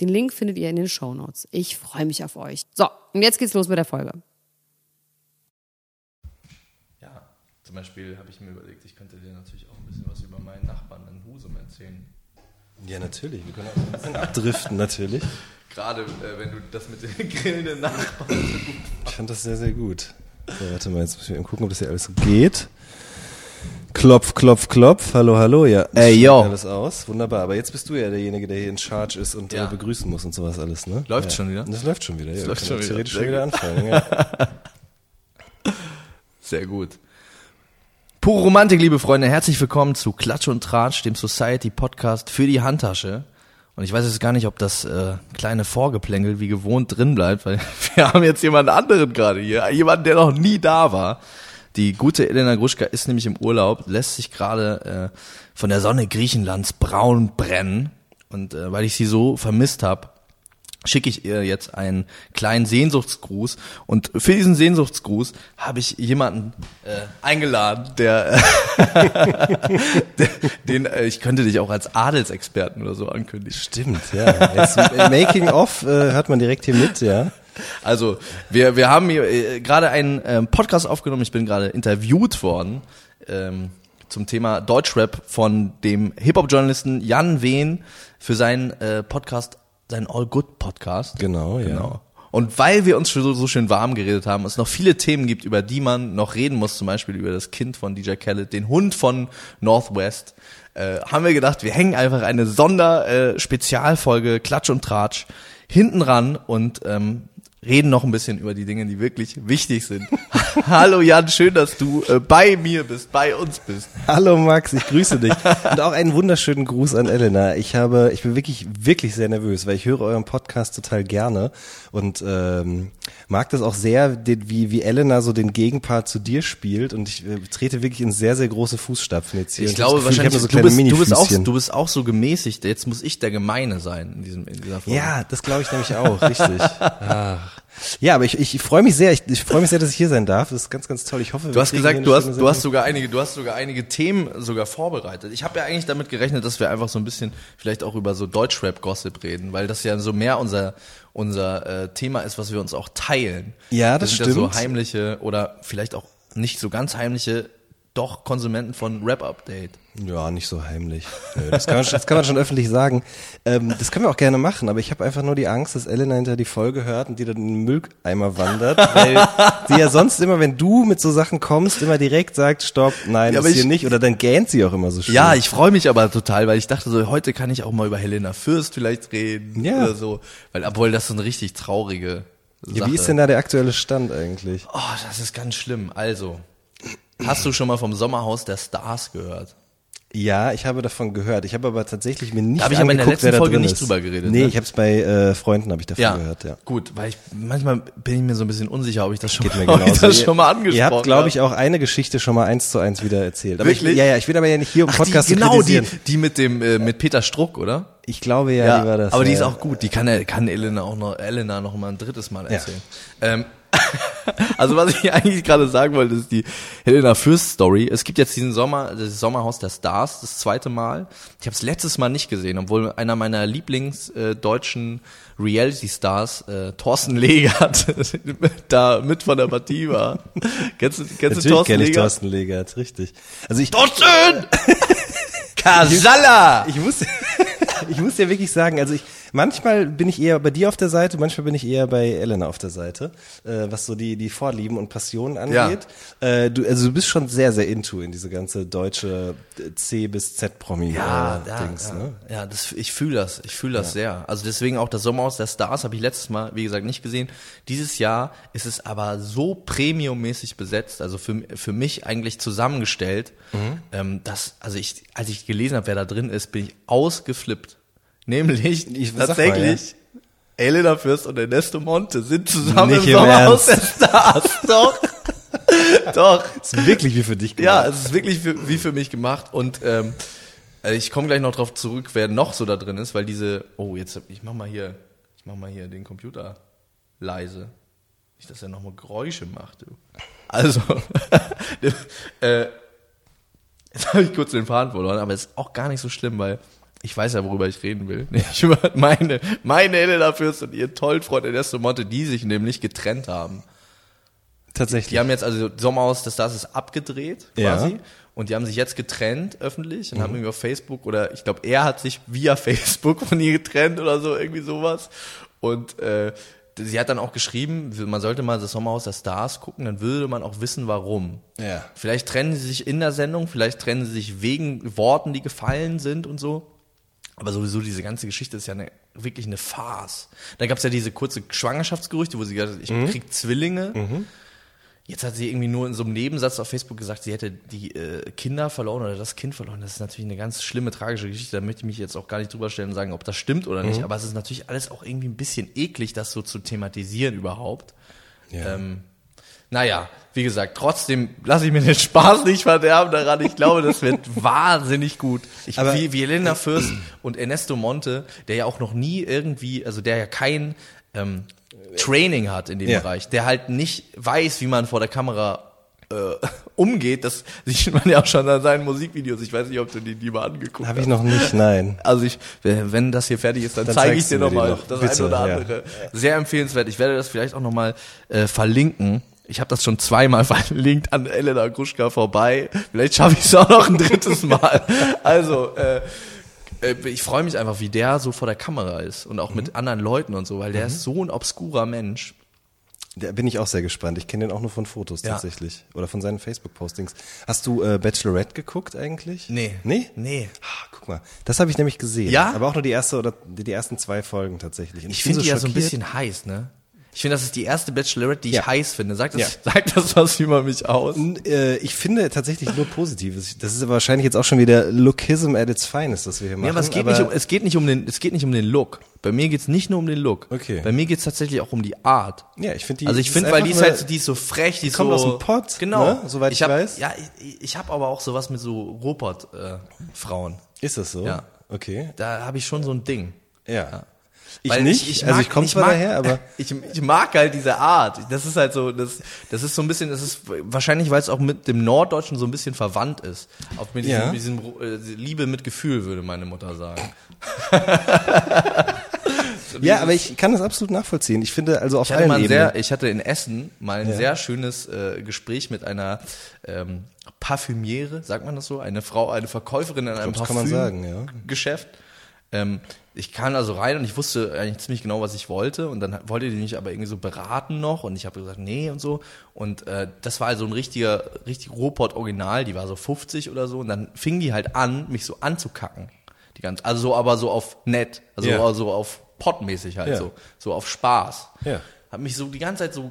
Den Link findet ihr in den Show Notes. Ich freue mich auf euch. So, und jetzt geht's los mit der Folge. Ja, zum Beispiel habe ich mir überlegt, ich könnte dir natürlich auch ein bisschen was über meinen Nachbarn in Husum erzählen. Ja, natürlich. Wir können auch ein bisschen abdriften, natürlich. Gerade äh, wenn du das mit den grillenden Nachbarn so gut Ich fand das sehr, sehr gut. So, warte mal, jetzt muss ich eben gucken, ob das hier alles so geht. Klopf, klopf, klopf. Hallo, hallo, ja. Ey, yo. Alles aus. Wunderbar. Aber jetzt bist du ja derjenige, der hier in Charge ist und Ja. äh, begrüßen muss und sowas alles, ne? Läuft ja. schon wieder? Das läuft schon wieder, ja. läuft schon wieder. Theoretisch Sehr schon wieder anfangen, ja. Sehr gut. Pure Romantik, liebe Freunde, herzlich willkommen zu Klatsch und Tratsch, dem Society Podcast für die Handtasche. Und ich weiß jetzt gar nicht, ob das äh, kleine Vorgeplänkel wie gewohnt drin bleibt, weil wir haben jetzt jemanden anderen gerade hier, jemanden, der noch nie da war. Die gute Elena Gruschka ist nämlich im Urlaub, lässt sich gerade äh, von der Sonne Griechenlands braun brennen. Und äh, weil ich sie so vermisst habe, schicke ich ihr jetzt einen kleinen Sehnsuchtsgruß. Und für diesen Sehnsuchtsgruß habe ich jemanden äh, eingeladen, der, der den äh, ich könnte dich auch als Adelsexperten oder so ankündigen. Stimmt, ja. Jetzt, äh, Making of äh, hört man direkt hier mit, ja. Also wir wir haben hier äh, gerade einen ähm, Podcast aufgenommen. Ich bin gerade interviewt worden ähm, zum Thema Deutschrap von dem Hip-Hop-Journalisten Jan Wehn für seinen äh, Podcast, seinen All Good Podcast. Genau, ja. Genau. Und weil wir uns schon so, so schön warm geredet haben, es noch viele Themen gibt, über die man noch reden muss, zum Beispiel über das Kind von DJ Khaled, den Hund von Northwest, äh, haben wir gedacht, wir hängen einfach eine Sonder-Spezialfolge Klatsch und Tratsch hinten ran und ähm, reden noch ein bisschen über die Dinge, die wirklich wichtig sind. Hallo Jan, schön, dass du äh, bei mir bist, bei uns bist. Hallo Max, ich grüße dich. Und auch einen wunderschönen Gruß an Elena. Ich habe, ich bin wirklich, wirklich sehr nervös, weil ich höre euren Podcast total gerne und ähm, mag das auch sehr, den, wie, wie Elena so den Gegenpart zu dir spielt und ich äh, trete wirklich in sehr, sehr große Fußstapfen jetzt hier. Ich Und glaube Gefühl, ich wahrscheinlich, habe so du, bist, du, bist auch, du bist auch so gemäßigt. Jetzt muss ich der Gemeine sein in, diesem, in dieser Folge. Ja, das glaube ich nämlich auch, richtig. Ach. Ja, aber ich, ich freue mich sehr, ich, ich freue mich sehr, dass ich hier sein darf. Das ist ganz, ganz toll. Ich hoffe, Du hast gesagt, du hast, du hast sogar einige, du hast sogar einige Themen sogar vorbereitet. Ich habe ja eigentlich damit gerechnet, dass wir einfach so ein bisschen vielleicht auch über so Deutschrap-Gossip reden, weil das ja so mehr unser unser äh, Thema ist, was wir uns auch teilen. Ja, das wir sind Ja stimmt. so heimliche oder vielleicht auch nicht so ganz heimliche, doch Konsumenten von Rap Update. Ja, nicht so heimlich. Nö, Das kann, man, schon- das kann man schon öffentlich sagen. Ähm, das können wir auch gerne machen, aber ich habe einfach nur die Angst, dass Elena hinter die Folge hört und die dann in den Mülleimer wandert, weil sie ja sonst immer, wenn du mit so Sachen kommst, immer direkt sagt, stopp, nein, Ja, das hier ich- nicht, oder dann gähnt sie auch immer so schön. Ja, ich freue mich aber total, weil ich dachte so, heute kann ich auch mal über Helena Fürst vielleicht reden Ja. oder so, weil obwohl das so eine richtig traurige Sache. ja, wie ist denn da der aktuelle Stand eigentlich? Oh, das ist ganz schlimm. Also, hast du schon mal vom Sommerhaus der Stars gehört? Ja, ich habe davon gehört. Ich habe aber tatsächlich mir nicht Da hab ich aber in der letzten Folge nicht drüber geredet, Nee, ne? ich habe es bei äh, Freunden habe ich davon gehört, ja. Gut, weil ich manchmal bin ich mir so ein bisschen unsicher, ob ich das schon, Geht mir ob ich das schon mal angesprochen Ihr habt, glaube habe. ich, auch eine Geschichte schon mal eins zu eins wieder erzählt. Aber Wirklich? Ich, ja, ja, ich will aber ja nicht hier im Ach, Podcast die, genau, die, die mit dem äh, mit Peter Struck, oder? Ich glaube ja, die war das. aber die ja. ist auch gut. Die kann kann Elena auch noch Elena noch mal ein drittes Mal erzählen. Ähm, also was ich eigentlich gerade sagen wollte, ist die Helena Fürst Story. Es gibt jetzt diesen Sommer, das Sommerhaus der Stars, das zweite Mal. Ich habe es letztes Mal nicht gesehen, obwohl einer meiner Lieblings äh, Reality Stars, äh, Thorsten Legert, da mit von der Partie war. kennst du, kennst du Natürlich Thorsten kenne ich Legert? Thorsten Legert, richtig. Also ich, Thorsten! Kasala! ich muss, ich muss dir wirklich sagen, also ich, manchmal bin ich eher bei dir auf der Seite, manchmal bin ich eher bei Elena auf der Seite, äh, was so die, die Vorlieben und Passionen angeht. Äh, du, also du bist schon sehr, sehr into in diese ganze deutsche C bis Z-Promi Ja, äh, ja, Dings, ja. ne? ja das, ich fühle das, ich fühle das sehr. Also deswegen auch das Sommerhaus der Stars habe ich letztes Mal, wie gesagt, nicht gesehen. Dieses Jahr ist es aber so premiummäßig besetzt, also für, für mich eigentlich zusammengestellt, Mhm. ähm, dass, also ich, als ich gelesen habe, wer da drin ist, bin ich ausgeflippt. Nämlich Ich- sag mal, tatsächlich Elena Fürst und Ernesto Monte sind zusammen Nicht im im Sommerhaus der. Stars. Doch. Doch. Ist wirklich wie für dich Ja, gemacht. es ist wirklich für, wie für mich gemacht und ähm, äh, ich komme gleich noch drauf zurück, wer noch so da drin ist, weil diese, oh jetzt, ich mach mal hier, ich mach mal hier den Computer leise, nicht, dass er nochmal Geräusche macht. Du. Also, äh, jetzt habe ich kurz den Faden verloren, aber ist auch gar nicht so schlimm, weil ich weiß ja, worüber ich reden will. Nicht über meine, meine Elena Fürst und ihren tollen Freund Ernesto Monte, die sich nämlich getrennt haben. Tatsächlich. Die haben jetzt also Sommerhaus des Stars ist abgedreht Ja. quasi und die haben sich jetzt getrennt öffentlich und haben irgendwie auf Facebook oder ich glaube er hat sich via Facebook von ihr getrennt oder so irgendwie sowas und äh, sie hat dann auch geschrieben, man sollte mal das Sommerhaus der Stars gucken, dann würde man auch wissen, warum. Ja. Vielleicht trennen sie sich in der Sendung, vielleicht trennen sie sich wegen Worten, die gefallen sind und so. Aber sowieso diese ganze Geschichte ist ja eine, wirklich eine Farce. Da gab es ja diese kurze Schwangerschaftsgerüchte, wo sie gesagt hat, ich krieg Zwillinge. Jetzt hat sie irgendwie nur in so einem Nebensatz auf Facebook gesagt, sie hätte die äh, Kinder verloren oder das Kind verloren. Das ist natürlich eine ganz schlimme, tragische Geschichte. Da möchte ich mich jetzt auch gar nicht drüber stellen und sagen, ob das stimmt oder nicht. Aber es ist natürlich alles auch irgendwie ein bisschen eklig, das so zu thematisieren überhaupt. Ja. Ähm, naja, wie gesagt, trotzdem lasse ich mir den Spaß nicht verderben daran. Ich glaube, das wird wahnsinnig gut. Ich, Aber- wie, wie Elena Fürst und Ernesto Monte, der ja auch noch nie irgendwie, also der ja kein ähm, Training hat in dem Ja. Bereich, der halt nicht weiß, wie man vor der Kamera äh, umgeht. Das sieht man ja auch schon an seinen Musikvideos. Ich weiß nicht, ob du die, die mal angeguckt Habe hast. ich noch nicht, nein. Also ich, wenn das hier fertig ist, dann, Dann zeige ich dir nochmal noch. das Bitte, eine oder ja. andere. Sehr empfehlenswert. Ich werde das vielleicht auch nochmal äh, verlinken. Ich habe das schon zweimal verlinkt an Elena Gruschka vorbei. Vielleicht schaffe ich es auch noch ein drittes Mal. Also, äh, äh, ich freue mich einfach, wie der so vor der Kamera ist und auch Mhm. mit anderen Leuten und so, weil der ist so ein obskurer Mensch. Da bin ich auch sehr gespannt. Ich kenne den auch nur von Fotos Ja. tatsächlich. Oder von seinen Facebook-Postings. Hast du äh, Bachelorette geguckt eigentlich? Nee. Nee? Nee. Ah, guck mal. Das habe ich nämlich gesehen. Ja? Aber auch nur die erste oder die, die ersten zwei Folgen tatsächlich. Und Ich bin finde die ja so ein bisschen heiß, ne? Ich finde, das ist die erste Bachelorette, die ich Ja. heiß finde. Sagt das, Ja. sagt das was über mich aus? N- äh, Ich finde tatsächlich nur Positives. Das ist aber wahrscheinlich jetzt auch schon wieder Lookism at its finest, das wir hier machen. Ja, aber es geht, nicht um, es geht nicht um den, es geht nicht um den Look. Bei mir geht's nicht nur um den Look. Okay. Bei mir geht's tatsächlich auch um die Art. Ja, ich finde die. also ich finde, weil die ist halt, so- die ist so frech, die, ist kommt so, aus dem Pott, genau, ne? Soweit ich hab, weiß. Ja, ich, ich habe aber auch sowas mit so Robot äh, Ist das so? Ja. Okay. Da habe ich schon so ein Ding. Ja. Ich Weil nicht. also mag- ich komme zwar mag, daher, aber ich, ich mag halt diese Art. Das ist halt so, das, das ist so ein bisschen, das ist wahrscheinlich, weil es auch mit dem Norddeutschen so ein bisschen verwandt ist. Auch mit diesem, Ja. diesem äh, Liebe mit Gefühl, würde meine Mutter sagen. ja, aber ich kann das absolut nachvollziehen. Ich finde also auf Ich hatte, allen Ebenen. ich hatte in Essen mal ein Ja. sehr schönes äh, Gespräch mit einer ähm, Parfümiere, sagt man das so? Eine Frau, eine Verkäuferin in einem sagen, ja. Geschäft. Ähm, ich kam also rein und ich wusste eigentlich ziemlich genau, was ich wollte. Und dann wollte die mich aber irgendwie so beraten noch. Und ich habe gesagt, nee und so. Und äh, das war also ein richtiger, richtig Robot-Original. Die war so 50 oder so. Und dann fing die halt an, mich so anzukacken. Die ganze, also so, aber so auf nett. Also Ja. so auf pottmäßig halt Ja. so. So auf Spaß. Ja. Hab mich so die ganze Zeit so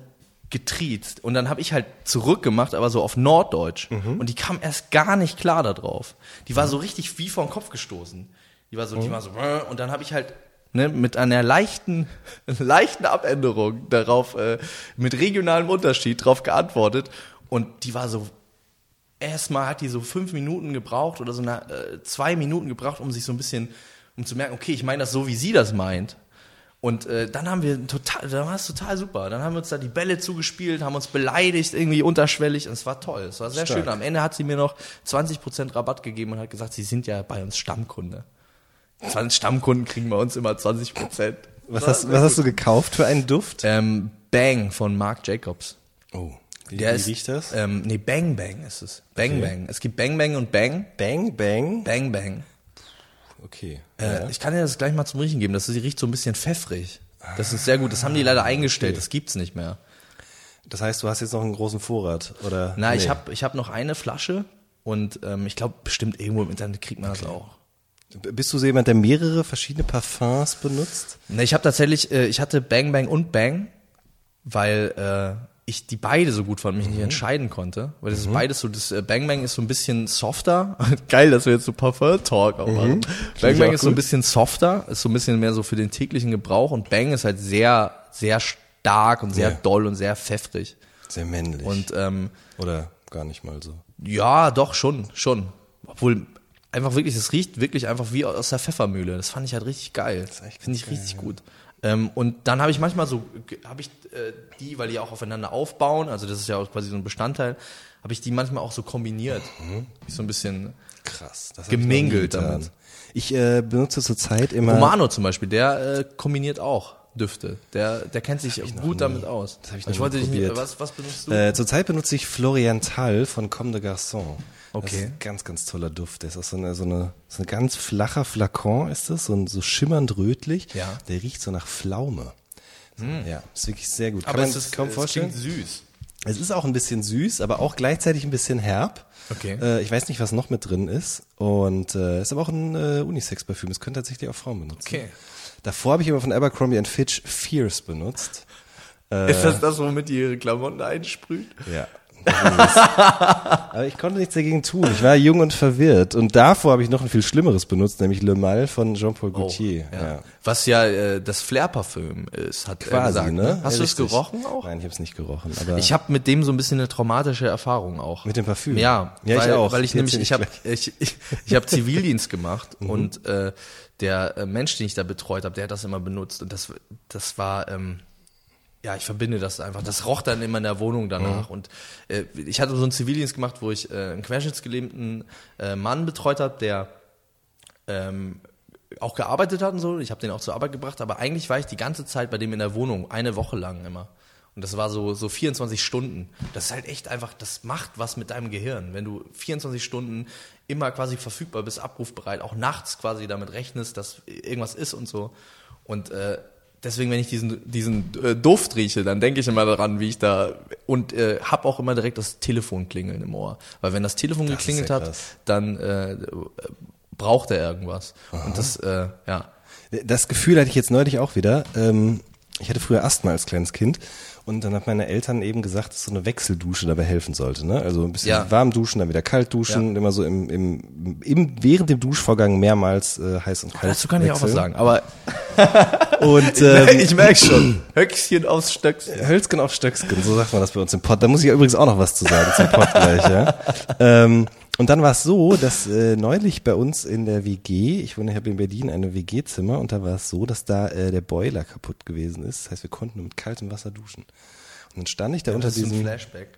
getriezt und dann habe ich halt zurückgemacht, aber so auf Norddeutsch Mhm. und die kam erst gar nicht klar da drauf. Die war so richtig wie vor den Kopf gestoßen. Die war so, Mhm. die war so äh, und dann habe ich halt ne, mit einer leichten leichten Abänderung darauf äh, mit regionalem Unterschied drauf geantwortet und die war so erstmal hat die so fünf Minuten gebraucht oder so eine, äh, zwei Minuten gebraucht, um sich so ein bisschen, um zu merken, okay, ich meine das so, wie sie das meint. Und äh, dann haben wir total, da war es total super. Dann haben wir uns da die Bälle zugespielt, haben uns beleidigt, irgendwie unterschwellig und es war toll. Es war sehr Stark. schön. Am Ende hat sie mir noch 20% Rabatt gegeben und hat gesagt, sie sind ja bei uns Stammkunde. 20 Stammkunden kriegen bei uns immer 20%. Was hast, was hast du gekauft für einen Duft? Ähm, Bang von Marc Jacobs. Oh, wie, Der wie ist, riecht das? Ähm, nee, Bang Bang ist es. Bang Okay. Bang. Es gibt Bang Bang und Bang. Bang, bang. Bang Bang. okay. Äh, Ich kann dir das gleich mal zum Riechen geben. Das riecht so ein bisschen pfeffrig. Das ist sehr gut. Das haben die leider eingestellt. Das gibt's nicht mehr. Das heißt, du hast jetzt noch einen großen Vorrat, oder? Na, ich habe ich hab noch eine Flasche und ähm, ich glaube, bestimmt irgendwo im Internet kriegt man das auch. Bist du so jemand, der mehrere verschiedene Parfums benutzt? Na, ich habe tatsächlich, äh, ich hatte Bang Bang und Bang, weil äh, ich die beide so gut fand, mich nicht entscheiden konnte. Weil das ist beides so, das äh, Bang Bang ist so ein bisschen softer. Geil, dass wir jetzt so Parfum-Talk auch machen. Bang ich Bang auch ist so ein gut. bisschen softer, ist so ein bisschen mehr so für den täglichen Gebrauch und Bang ist halt sehr, sehr stark und sehr Ja. doll und sehr pfeffrig. Sehr männlich. Und ähm, oder gar nicht mal so. ja, doch, schon, schon. Obwohl, einfach wirklich, es riecht wirklich einfach wie aus der Pfeffermühle. Das fand ich halt richtig geil. Finde ich richtig gut. Ähm, und dann habe ich manchmal so, habe ich äh, die, weil die auch aufeinander aufbauen, also das ist ja auch quasi so ein Bestandteil, habe ich die manchmal auch so kombiniert. So ein bisschen. Krass. Das ich Gemingelt getan. damit. Ich äh, benutze zurzeit immer. Romano zum Beispiel, der äh, kombiniert auch Düfte. Der, der kennt sich gut damit aus. Das hab ich ich noch wollte nie dich nicht, was, was benutzt du? Äh, zurzeit benutze ich Florienthal von Comme de Garçon. Das Okay. ist ein ganz, ganz toller Duft. Das ist auch so eine, so eine, so ein ganz flacher Flakon ist das, so, ein, so schimmernd rötlich. Ja. Der riecht so nach Pflaume. So, Ja, ist wirklich sehr gut. Kann aber man es ist kaum es vorstellen. süß. Es ist auch ein bisschen süß, aber auch gleichzeitig ein bisschen herb. Okay. Äh, ich weiß nicht, was noch mit drin ist. Und äh, ist aber auch ein äh, Unisex-Parfüm. Es können tatsächlich auch Frauen benutzen. Okay. Davor habe ich aber von Abercrombie Fitch Fierce benutzt. Ist das das, womit die ihre Klamotten einsprüht? Ja. Aber ich konnte nichts dagegen tun. Ich war jung und verwirrt. Und davor habe ich noch ein viel Schlimmeres benutzt, nämlich Le Mal von Jean-Paul Gaultier. Oh, ja. Was ja äh, das Flair-Parfüm ist, hat er Quasi, gesagt. ne? Hast Ja, du es gerochen auch? Nein, ich habe es nicht gerochen. Aber Ich habe mit dem so ein bisschen eine traumatische Erfahrung auch. Mit dem Parfüm? Ja, Ja, ich weil, auch. Weil ich nämlich, ich ich habe ich, ich, ich hab Zivildienst gemacht Mhm. und äh, der äh, Mensch, den ich da betreut habe, der hat das immer benutzt und das, das war, ähm, ja, ich verbinde das einfach. Das roch dann immer in der Wohnung danach. Und äh, ich hatte so einen Zivildienst gemacht, wo ich äh, einen querschnittsgelähmten äh, Mann betreut habe, der ähm, auch gearbeitet hat und so. Ich habe den auch zur Arbeit gebracht, aber eigentlich war ich die ganze Zeit bei dem in der Wohnung, eine Woche lang immer. Und das war so, so 24 Stunden. Das ist halt echt einfach, das macht was mit deinem Gehirn. Wenn du 24 Stunden immer quasi verfügbar bist, abrufbereit, auch nachts quasi damit rechnest, dass irgendwas ist und so. Und äh, deswegen, wenn ich diesen, diesen äh, Duft rieche, dann denke ich immer daran, wie ich da und äh, hab auch immer direkt das Telefon klingeln im Ohr. Weil wenn das Telefon Das geklingelt ja hat, dann äh, braucht er irgendwas. Und das, äh, ja. Das Gefühl hatte ich jetzt neulich auch wieder. Ähm, ich hatte früher Asthma als kleines Kind und dann hat meine Eltern eben gesagt, dass so eine Wechseldusche dabei helfen sollte. Ne? Also ein bisschen Ja. warm duschen, dann wieder kalt duschen, immer so im, im, im während dem Duschvorgang mehrmals äh, heiß und kalt. Dazu kann ich auch was wechseln. sagen. Aber Und ähm, ich merke schon, Höchstchen aufs Stöckchen. Hölzgen auf Stöcksken, so sagt man das bei uns im Pod. Da muss ich ja übrigens auch noch was zu sagen zum Pod gleich, ja. Ähm, und dann war es so, dass äh, neulich bei uns in der WG, ich wohne, ich habe in Berlin eine WG-Zimmer und da war es so, dass da äh, der Boiler kaputt gewesen ist. Das heißt, wir konnten nur mit kaltem Wasser duschen. Und dann stand ich da unter Das ist ein diesem, Flashback.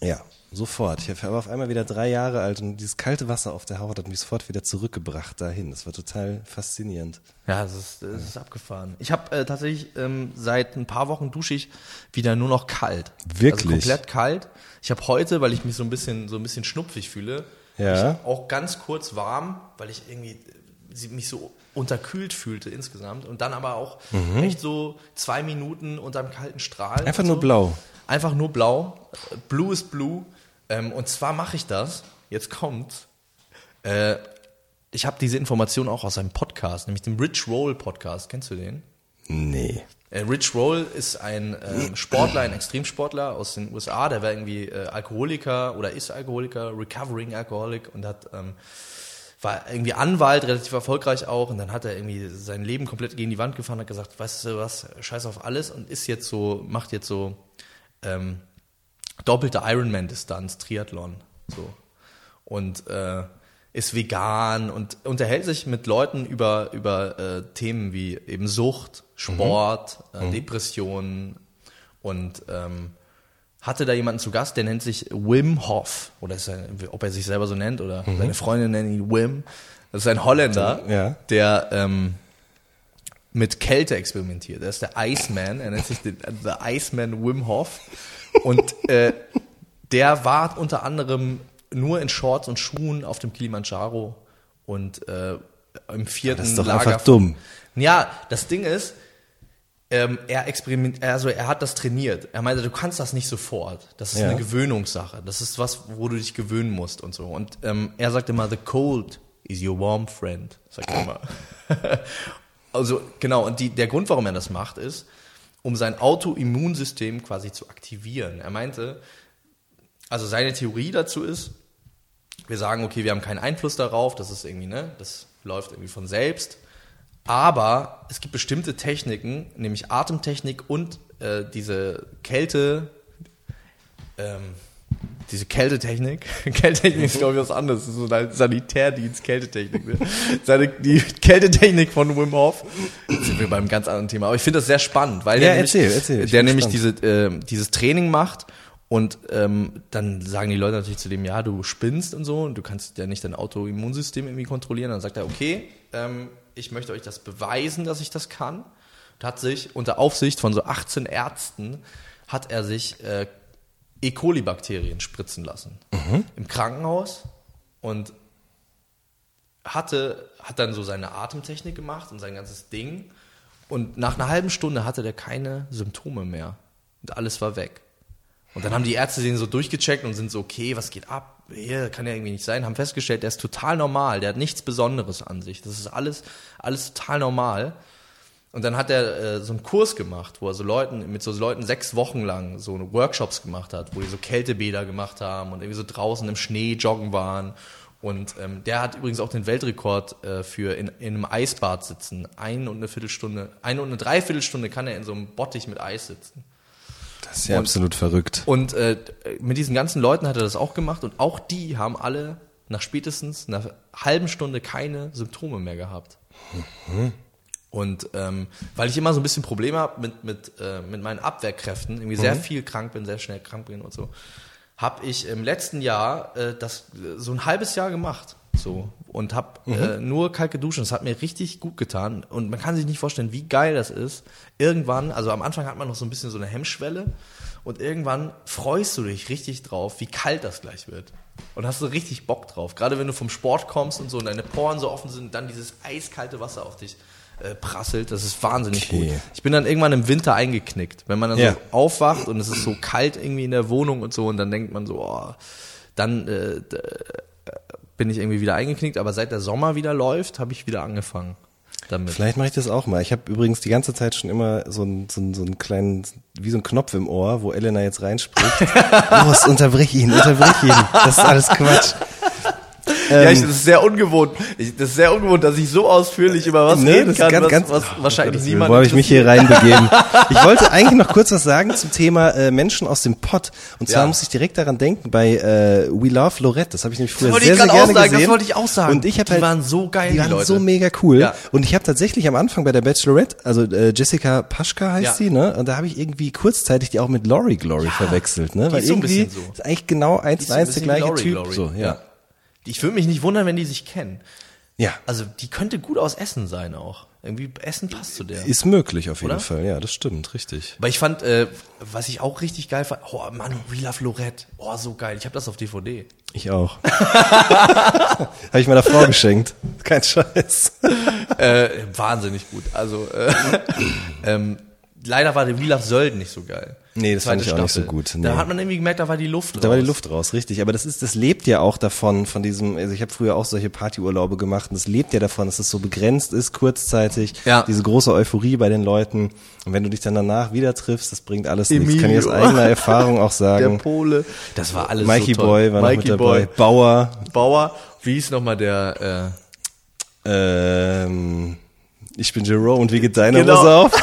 ja, sofort. Ich war auf einmal wieder drei Jahre alt und dieses kalte Wasser auf der Haut hat mich sofort wieder zurückgebracht dahin. Das war total faszinierend. Ja, das ist, das ist abgefahren. Ich habe äh, tatsächlich ähm, seit ein paar Wochen dusche ich wieder nur noch kalt. Wirklich? Also komplett kalt. Ich habe heute, weil ich mich so ein bisschen so ein bisschen schnupfig fühle, Ja. auch ganz kurz warm, weil ich irgendwie mich so unterkühlt fühlte insgesamt und dann aber auch echt so zwei Minuten unterm kalten Strahl. Mhm. Einfach nur so. blau. Einfach nur blau. Äh, Blue ist blue. Ähm, und zwar mache ich das, jetzt kommt's, äh, ich habe diese Information auch aus einem Podcast, nämlich dem Rich Roll Podcast. Kennst du den? Nee. Äh, Rich Roll ist ein ähm, Sportler, ein Extremsportler aus den USA, der war irgendwie äh, Alkoholiker oder ist Alkoholiker, recovering Alcoholic und hat ähm, war irgendwie Anwalt, relativ erfolgreich auch und dann hat er irgendwie sein Leben komplett gegen die Wand gefahren, hat gesagt, weißt du was, scheiß auf alles und ist jetzt so, macht jetzt so ähm, doppelte Ironman-Distanz, Triathlon, so. Und äh, ist vegan und unterhält sich mit Leuten über über äh, Themen wie eben Sucht, Sport, äh, Depressionen und ähm, hatte da jemanden zu Gast, der nennt sich Wim Hof oder ist er, ob er sich selber so nennt oder seine Freundin nennt ihn Wim. Das ist ein Holländer, Ja. der ähm, mit Kälte experimentiert. Er ist der Iceman, er nennt sich den, The Iceman Wim Hof. Und äh, der war unter anderem nur in Shorts und Schuhen auf dem Kilimanjaro und äh, im vierten Das ist doch Lager einfach dumm. Ja, das Ding ist, ähm, er experiment, also er hat das trainiert. Er meinte, du kannst das nicht sofort. Das ist Ja. eine Gewöhnungssache. Das ist was, wo du dich gewöhnen musst und so. Und ähm, er sagt immer, the cold is your warm friend. Sagt er immer. also genau. Und die, der Grund, warum er das macht, ist, um sein Autoimmunsystem quasi zu aktivieren. Er meinte, also seine Theorie dazu ist, wir sagen, okay, wir haben keinen Einfluss darauf, das ist irgendwie, ne, das läuft irgendwie von selbst. Aber es gibt bestimmte Techniken, nämlich Atemtechnik und äh, diese Kälte, ähm, diese Kältetechnik. Kältetechnik ist, glaube ich, was anderes. Das ist so ein Sanitärdienst, Kältetechnik. Ne? Die Kältetechnik von Wim Hof. Jetzt sind wir beim ganz anderen Thema. Aber ich finde das sehr spannend, weil Ja, der nämlich, erzähl, erzähl. Ich der nämlich diese, äh, dieses Training macht und ähm, dann sagen die Leute natürlich zu dem, ja, du spinnst und so und du kannst ja nicht dein Autoimmunsystem irgendwie kontrollieren. Dann sagt er, okay, ähm, ich möchte euch das beweisen, dass ich das kann. Und hat sich unter Aufsicht von so 18 Ärzten hat er sich äh, E. coli-Bakterien spritzen lassen im Krankenhaus und hatte, hat dann so seine Atemtechnik gemacht und sein ganzes Ding. Und nach einer halben Stunde hatte der keine Symptome mehr. Und alles war weg. Und dann haben die Ärzte den so durchgecheckt und sind so, okay, was geht ab? Hier kann ja irgendwie nicht sein. Haben festgestellt, der ist total normal. Der hat nichts Besonderes an sich. Das ist alles, alles total normal. Und dann hat er äh, so einen Kurs gemacht, wo er so Leuten, mit so Leuten sechs Wochen lang so Workshops gemacht hat, wo die so Kältebäder gemacht haben und irgendwie so draußen im Schnee joggen waren. Und ähm, der hat übrigens auch den Weltrekord äh, für in, in einem Eisbad sitzen. Eine und eine Viertelstunde, eine und eine Dreiviertelstunde kann er in so einem Bottich mit Eis sitzen. Das ist ja Und- absolut verrückt. Und äh, mit diesen ganzen Leuten hat er das auch gemacht und auch die haben alle nach spätestens einer halben Stunde keine Symptome mehr gehabt. Und ähm, weil ich immer so ein bisschen Probleme habe mit, mit, äh, mit meinen Abwehrkräften, irgendwie sehr viel krank bin, sehr schnell krank bin und so, habe ich im letzten Jahr äh, das so ein halbes Jahr gemacht. So und habe äh, nur kalt geduscht. Das hat mir richtig gut getan. Und man kann sich nicht vorstellen, wie geil das ist. Irgendwann, also am Anfang hat man noch so ein bisschen so eine Hemmschwelle und irgendwann freust du dich richtig drauf, wie kalt das gleich wird. Und hast du richtig Bock drauf. Gerade wenn du vom Sport kommst und so und deine Poren so offen sind, dann dieses eiskalte Wasser auf dich äh, prasselt. Das ist wahnsinnig Okay. gut. Ich bin dann irgendwann im Winter eingeknickt. Wenn man dann Ja. so aufwacht und es ist so kalt irgendwie in der Wohnung und so und dann denkt man so, oh, dann äh, äh, bin ich irgendwie wieder eingeknickt. Aber seit der Sommer wieder läuft, habe ich wieder angefangen damit. Vielleicht mache ich das auch mal. Ich habe übrigens die ganze Zeit schon immer so einen so einen- so einen kleinen, wie so einen Knopf im Ohr, wo Elena jetzt reinspricht. Los, unterbrich ihn, unterbrich ihn. Das ist alles Quatsch. Ja, ich, das ist sehr ungewohnt. Ich, das ist sehr ungewohnt, dass ich so ausführlich über was Ne, reden das ist kann, ganz- was, ganz- was Oh, wahrscheinlich niemand Wo habe ich mich hier reinbegeben? Ich wollte eigentlich noch kurz was sagen zum Thema äh, Menschen aus dem Pott. Und zwar Ja. muss ich direkt daran denken bei äh, We Love Lorette. Das habe ich nämlich früher Das wollte sehr, ich sehr gerade gerne auch sagen, das gesehen. wollte ich auch sagen. Und ich habe Die halt, waren so geil, die waren Leute. so mega cool. Ja. Und ich habe tatsächlich am Anfang bei der Bachelorette, also äh, Jessica Paschka heißt Ja. sie, ne? Und da habe ich irgendwie kurzzeitig die auch mit Laurie Glory verwechselt, ne? Weil irgendwie so. ist eigentlich genau eins zu eins der gleiche Typ. So, ja. Ich würde mich nicht wundern, wenn die sich kennen. Ja. Also die könnte gut aus Essen sein auch. Irgendwie Essen passt zu der. Ist möglich auf jeden Oder? Fall. Ja, das stimmt, richtig. Aber ich fand, äh, was ich auch richtig geil fand, oh Mann, We Love Lorette. Oh, so geil. Ich habe das auf DVD. Ich auch. Habe ich meiner Frau geschenkt. Kein Scheiß. äh, wahnsinnig gut. Also äh, ähm, leider war der We Love Sölden nicht so geil. Nee, das fand ich auch nicht so gut, Da nee. hat man irgendwie gemerkt, da war die Luft Da war die raus. Luft raus, richtig. Aber das ist, das lebt ja auch davon, von diesem, also ich habe früher auch solche Partyurlaube gemacht und das lebt ja davon, dass es so begrenzt ist, kurzzeitig, Ja. diese große Euphorie bei den Leuten. Und wenn du dich dann danach wieder triffst, das bringt alles nichts. Kann ich aus Emilio. eigener Erfahrung auch Der sagen. Pole. Das war alles Mikey so toll. Boy war noch Mikey mit dabei. Boy. Bauer, Bauer. Wie hieß nochmal der, äh, ähm, ich bin Jerome und wie geht deine Genau. Auf?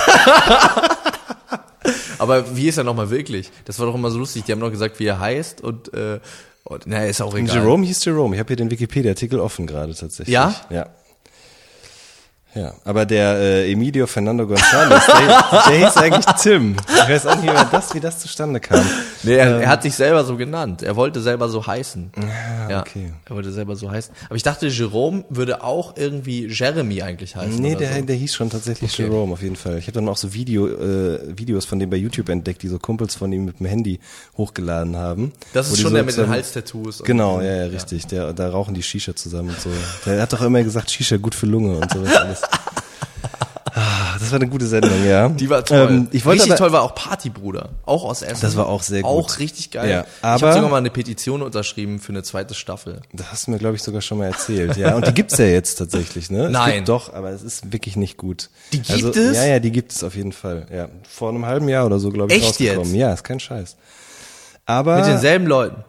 aber wie ist er nochmal wirklich? Das war doch immer so lustig. Die haben noch gesagt, wie er heißt und, äh, und na, ist auch egal. Jerome hieß Jerome. Ich habe hier den Wikipedia-Artikel offen gerade tatsächlich. Ja? Ja. Ja, aber der äh, Emilio Fernando González, der, der hieß eigentlich Tim. Ich weiß auch nicht, wie das, wie das zustande kam. Nee, er, er hat sich selber so genannt. Er wollte selber so heißen. Ah, ja, okay. er wollte selber so heißen. Aber ich dachte, Jerome würde auch irgendwie Jeremy eigentlich heißen. Nee, oder der, so. der hieß schon tatsächlich Okay. Jerome auf jeden Fall. Ich habe dann auch so Video, äh, Videos von dem bei YouTube entdeckt, die so Kumpels von ihm mit dem Handy hochgeladen haben. Das ist schon so der mit den Halstattoos. Genau, ja, ja, richtig. Der, da rauchen die Shisha zusammen und so. Der hat doch immer gesagt, Shisha gut für Lunge und sowas alles. Ah, Das war eine gute Sendung, ja. Die war toll. Ähm, ich wollte richtig aber, toll war auch Partybruder. Auch aus Essen. Das war auch sehr gut. Auch richtig geil. Ja, ich aber- habe sogar mal eine Petition unterschrieben für eine zweite Staffel. Das hast du mir, glaube ich, sogar schon mal erzählt. Ja, und die gibt's ja jetzt tatsächlich, ne? Es Nein. Gibt doch, aber es ist wirklich nicht gut. Die gibt also, es? Ja, ja, die gibt es auf jeden Fall. Ja, vor einem halben Jahr oder so, glaube ich, Echt jetzt? rausgekommen. Ja, ist kein Scheiß. Aber Mit denselben Leuten.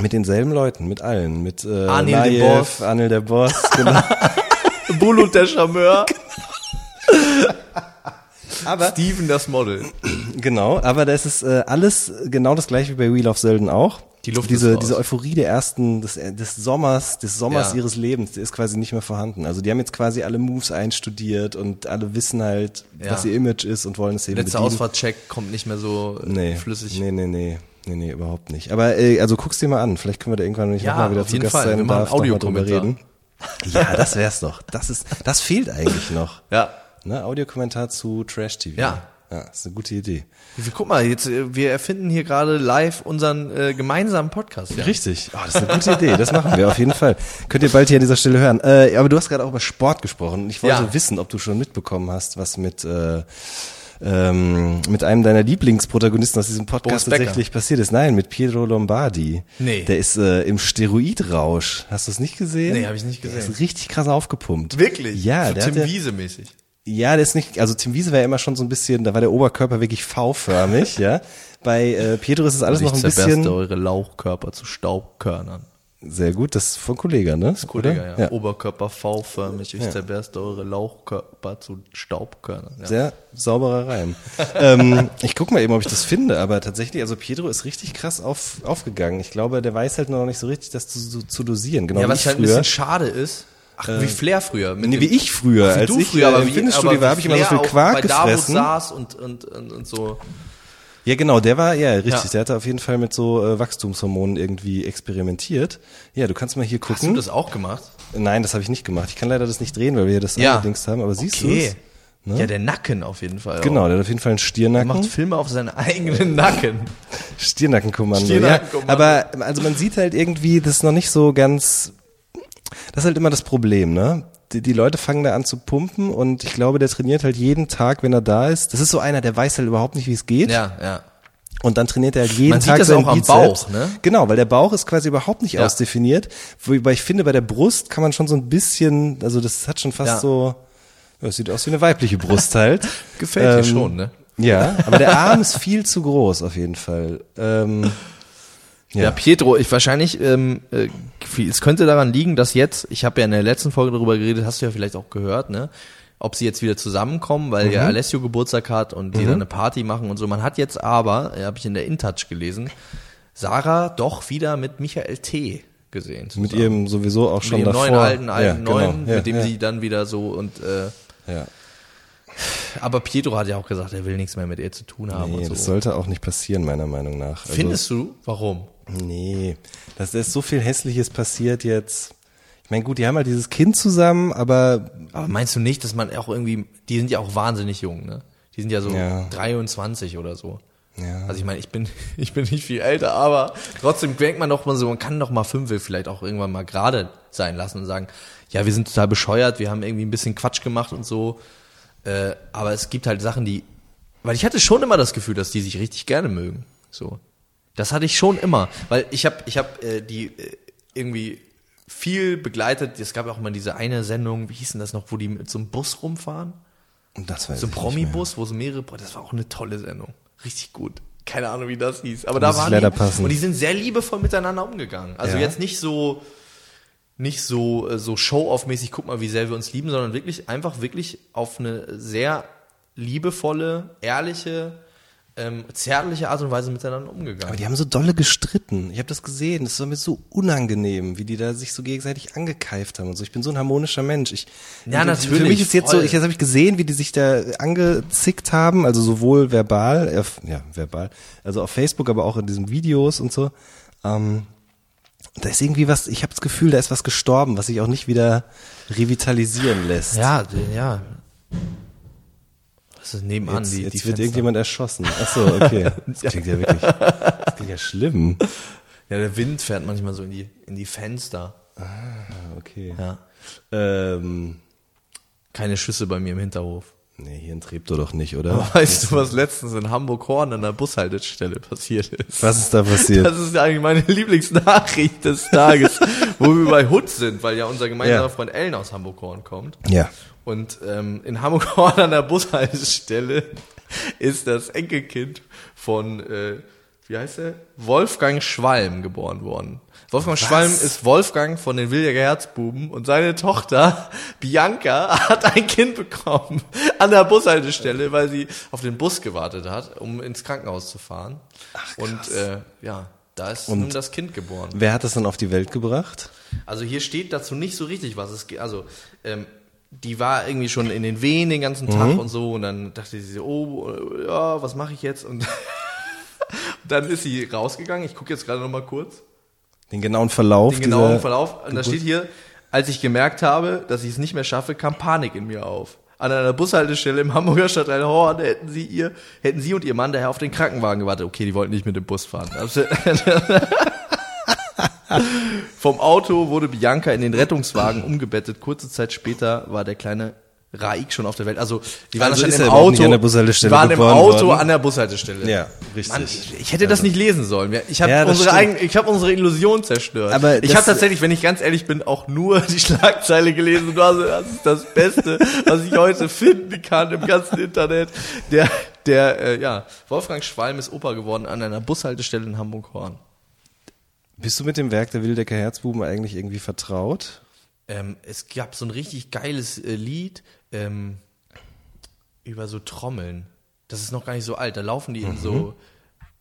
mit denselben Leuten, mit allen, mit äh, Anil, der Najev, Boss. Anil der Boss, genau. Bulut der Charmeur. aber Steven das Model. genau, aber das ist äh, alles genau das gleiche wie bei Wheel of Zelda auch. Die Luft diese diese Euphorie der ersten des, des Sommers, des Sommers Ja. ihres Lebens, die ist quasi nicht mehr vorhanden. Also die haben jetzt quasi alle Moves einstudiert und alle wissen halt, Ja. was ihr Image ist und wollen es eben Letzter. Ausfahrtcheck kommt nicht mehr so äh, nee, flüssig. Nee, nee, nee. Nee, nee, überhaupt nicht. Aber äh, also guck's dir mal an. Vielleicht können wir da irgendwann, wenn ich Ja, nochmal wieder zu Gast Fall. Wir sein machen darf, noch mal drüber reden. Ja, das wär's doch. Das ist, das fehlt eigentlich noch. Ja. Ne? Audiokommentar zu Trash TV. Ja. Ja, ist eine gute Idee. Guck mal, jetzt äh, wir erfinden hier gerade live unseren äh, gemeinsamen Podcast. Ja. Richtig. Oh, das ist eine gute Idee. Das machen wir auf jeden Fall. Könnt ihr bald hier an dieser Stelle hören. Äh, aber du hast gerade auch über Sport gesprochen. Ich wollte Ja. wissen, ob du schon mitbekommen hast, was mit äh, ähm, mit einem deiner Lieblingsprotagonisten aus diesem Podcast tatsächlich passiert ist. Nein, mit Pietro Lombardi. Nee. Der ist äh, im Steroidrausch. Hast du es nicht gesehen? Nee, hab ich nicht Der gesehen. ist richtig krass aufgepumpt. Wirklich? Ja, so der Tim Wiese mäßig. ja, der ist nicht, also Tim Wiese war ja immer schon so ein bisschen, da war der Oberkörper wirklich V-förmig, ja. Bei äh, Pietro ist es alles noch ein bisschen eure Lauchkörper zu Staubkörnern. Sehr gut, das ist von Kollege, ne? Kollege, Oder? ja. Oberkörper V-förmig, ich zerberste eure Lauchkörper zu Staubkörnern. Ja. Sehr sauberer Reim. ähm, ich guck mal eben, ob ich das finde, aber tatsächlich, also Pietro ist richtig krass auf, aufgegangen. Ich glaube, der weiß halt noch nicht so richtig, das zu, zu, zu dosieren. Genau ja, was halt ein bisschen schade ist. Ach, wie Flair früher. Mit Nee, wie ich früher, wie als du ich früher, äh, aber im wie, Fitnessstudio habe ich immer so viel Quark bei gefressen. saß und, und, und, und so. Ja, genau, der war, ja, richtig, Ja. der hatte auf jeden Fall mit so äh, Wachstumshormonen irgendwie experimentiert. Ja, du kannst mal hier Hast du gucken. das auch gemacht? Nein, das habe ich nicht gemacht. Ich kann leider das nicht drehen, weil wir hier das Ja. allerdings haben, aber siehst du Okay. es? Ja, der Nacken auf jeden Fall. Genau, Auch. der hat auf jeden Fall einen Er Stirnacken. macht Filme auf seinen eigenen Nacken. Stirnackenkommando. Stirnackenkommando. Ja, aber also man sieht halt irgendwie, das ist noch nicht so ganz. Das ist halt immer das Problem, ne? Die, die Leute fangen da an zu pumpen und ich glaube, der trainiert halt jeden Tag, wenn er da ist. Das ist so einer, der weiß halt überhaupt nicht, wie es geht. Ja, ja. Und dann trainiert er halt jeden Man sieht Tag das seinen auch am Bizeps. Bauch, ne? Genau, weil der Bauch ist quasi überhaupt nicht Ja. ausdefiniert. Wobei ich finde, bei der Brust kann man schon so ein bisschen, also das hat schon fast Ja. so, ja, es sieht aus wie eine weibliche Brust halt. Gefällt dir schon, ne? Ja, aber der Arm ist viel zu groß auf jeden Fall. Ähm, Ja, Pietro, ich wahrscheinlich, ähm, äh, es könnte daran liegen, dass jetzt, ich habe ja in der letzten Folge darüber geredet, hast du ja vielleicht auch gehört, ne? Ob sie jetzt wieder zusammenkommen, weil Mhm. ja Alessio Geburtstag hat und die dann eine Party machen und so. Man hat jetzt aber, äh, habe ich in der InTouch gelesen, Sarah doch wieder mit Michael T. gesehen. Mit zusammen. ihrem sowieso auch schon mit dem davor. neuen alten, alten ja, genau. neuen, ja, mit dem ja, sie dann wieder so und äh, Ja. aber Pietro hat ja auch gesagt, er will nichts mehr mit ihr zu tun haben Nee, und das so. sollte auch nicht passieren, meiner Meinung nach. Also, Findest du? Warum? Nee, das ist so viel Hässliches passiert jetzt. Ich meine, gut, die haben halt dieses Kind zusammen, aber Aber meinst du nicht, dass man auch irgendwie, die sind ja auch wahnsinnig jung, ne? Die sind ja so Ja. 23 oder so. Ja. Also ich meine, ich bin, ich bin nicht viel älter, aber trotzdem denkt man doch mal so, man kann doch mal fünf vielleicht auch irgendwann mal gerade sein lassen und sagen, ja, wir sind total bescheuert, wir haben irgendwie ein bisschen Quatsch gemacht und so. Äh, aber es gibt halt Sachen, die, weil ich hatte schon immer das Gefühl, dass die sich richtig gerne mögen. So, das hatte ich schon immer, weil ich habe, ich habe äh, die äh, irgendwie viel begleitet. Es gab auch mal diese eine Sendung, wie hieß denn das noch, wo die mit so einem Bus rumfahren? das weiß So ein. Promi-Bus, wo so mehrere, boah, das war auch eine tolle Sendung. Richtig gut. Keine Ahnung, wie das hieß. Aber da ich waren leider die, passen. und die sind sehr liebevoll miteinander umgegangen. Also Ja. jetzt nicht so, nicht so, äh, so Show-off-mäßig, guck mal, wie sehr wir uns lieben, sondern wirklich, einfach wirklich auf eine sehr liebevolle, ehrliche, ähm, zärtliche Art und Weise miteinander umgegangen. Aber die haben so dolle gestritten. Ich habe das gesehen. Das war mir so unangenehm, wie die da sich so gegenseitig angekeift haben und so. Ich bin so ein harmonischer Mensch. Ich, Ja, Für natürlich, mich ist jetzt so, voll. ich, jetzt habe ich gesehen, wie die sich da angezickt haben, also sowohl verbal, auf, ja, verbal, also auf Facebook, aber auch in diesen Videos und so. Ähm, da ist irgendwie was, ich habe das Gefühl, da ist was gestorben, was sich auch nicht wieder revitalisieren lässt. Ja, ja. Das ist nebenan Jetzt, die, jetzt die wird Fenster. irgendjemand erschossen. Ach so, okay. Das klingt ja wirklich, das klingt ja schlimm. Ja, der Wind fährt manchmal so in die, in die Fenster. Ah, okay. Ja. Ähm, Keine Schüsse bei mir im Hinterhof. nee, hier in Treptow doch nicht, oder? Weißt du, was letztens in Hamburg-Horn an der Bushaltestelle passiert ist? Was ist da passiert? Das ist eigentlich meine Lieblingsnachricht des Tages, wo wir bei Hutz sind, weil ja unser gemeinsamer Ja. Freund Ellen aus Hamburg-Horn kommt. Ja. Und ähm, in Hamburg-Horn an der Bushaltestelle ist das Enkelkind von, äh, wie heißt er? Wolfgang Schwalm geboren worden. Wolfgang Schwalm ist Wolfgang von den Williger Herzbuben und seine Tochter Bianca hat ein Kind bekommen an der Bushaltestelle, weil sie auf den Bus gewartet hat, um ins Krankenhaus zu fahren. und äh, ja, da ist nun das Kind geboren. Wer hat das dann auf die Welt gebracht? Also hier steht dazu nicht so richtig was. Es, ge- also ähm, die war irgendwie schon in den Wehen den ganzen Tag und so und dann dachte sie so, oh ja, was mache ich jetzt? Und dann ist sie rausgegangen. Ich gucke jetzt gerade noch mal kurz Den genauen Verlauf den genauen Verlauf. Und da steht hier, als ich gemerkt habe, dass ich es nicht mehr schaffe, kam Panik in mir auf. An einer Bushaltestelle im Hamburger Stadtteil Horn hätten sie ihr, hätten sie und ihr Mann daher auf den Krankenwagen gewartet. Okay, die wollten nicht mit dem Bus fahren. Also- Vom Auto wurde Bianca in den Rettungswagen umgebettet. Kurze Zeit später war der kleine Raik schon auf der Welt. Also die waren Also ist im Auto. an der Bushaltestelle die waren im Auto worden? an der Bushaltestelle. Ja, richtig. Mann, ich, ich hätte das nicht lesen sollen. Ich habe Ja, unsere eigene, ich habe unsere Illusion zerstört. Aber ich habe tatsächlich, wenn ich ganz ehrlich bin, auch nur die Schlagzeile gelesen. Und war so, das ist das Beste, was ich heute finden kann im ganzen Internet. Der, der, äh, ja, Wolfgang Schwalm ist Opa geworden an einer Bushaltestelle in Hamburg-Horn. Bist du mit dem Werk der Wildecker Herzbuben eigentlich irgendwie vertraut? Ähm, es gab so ein richtig geiles äh, Lied ähm, über so Trommeln. Das ist noch gar nicht so alt. Da laufen die in so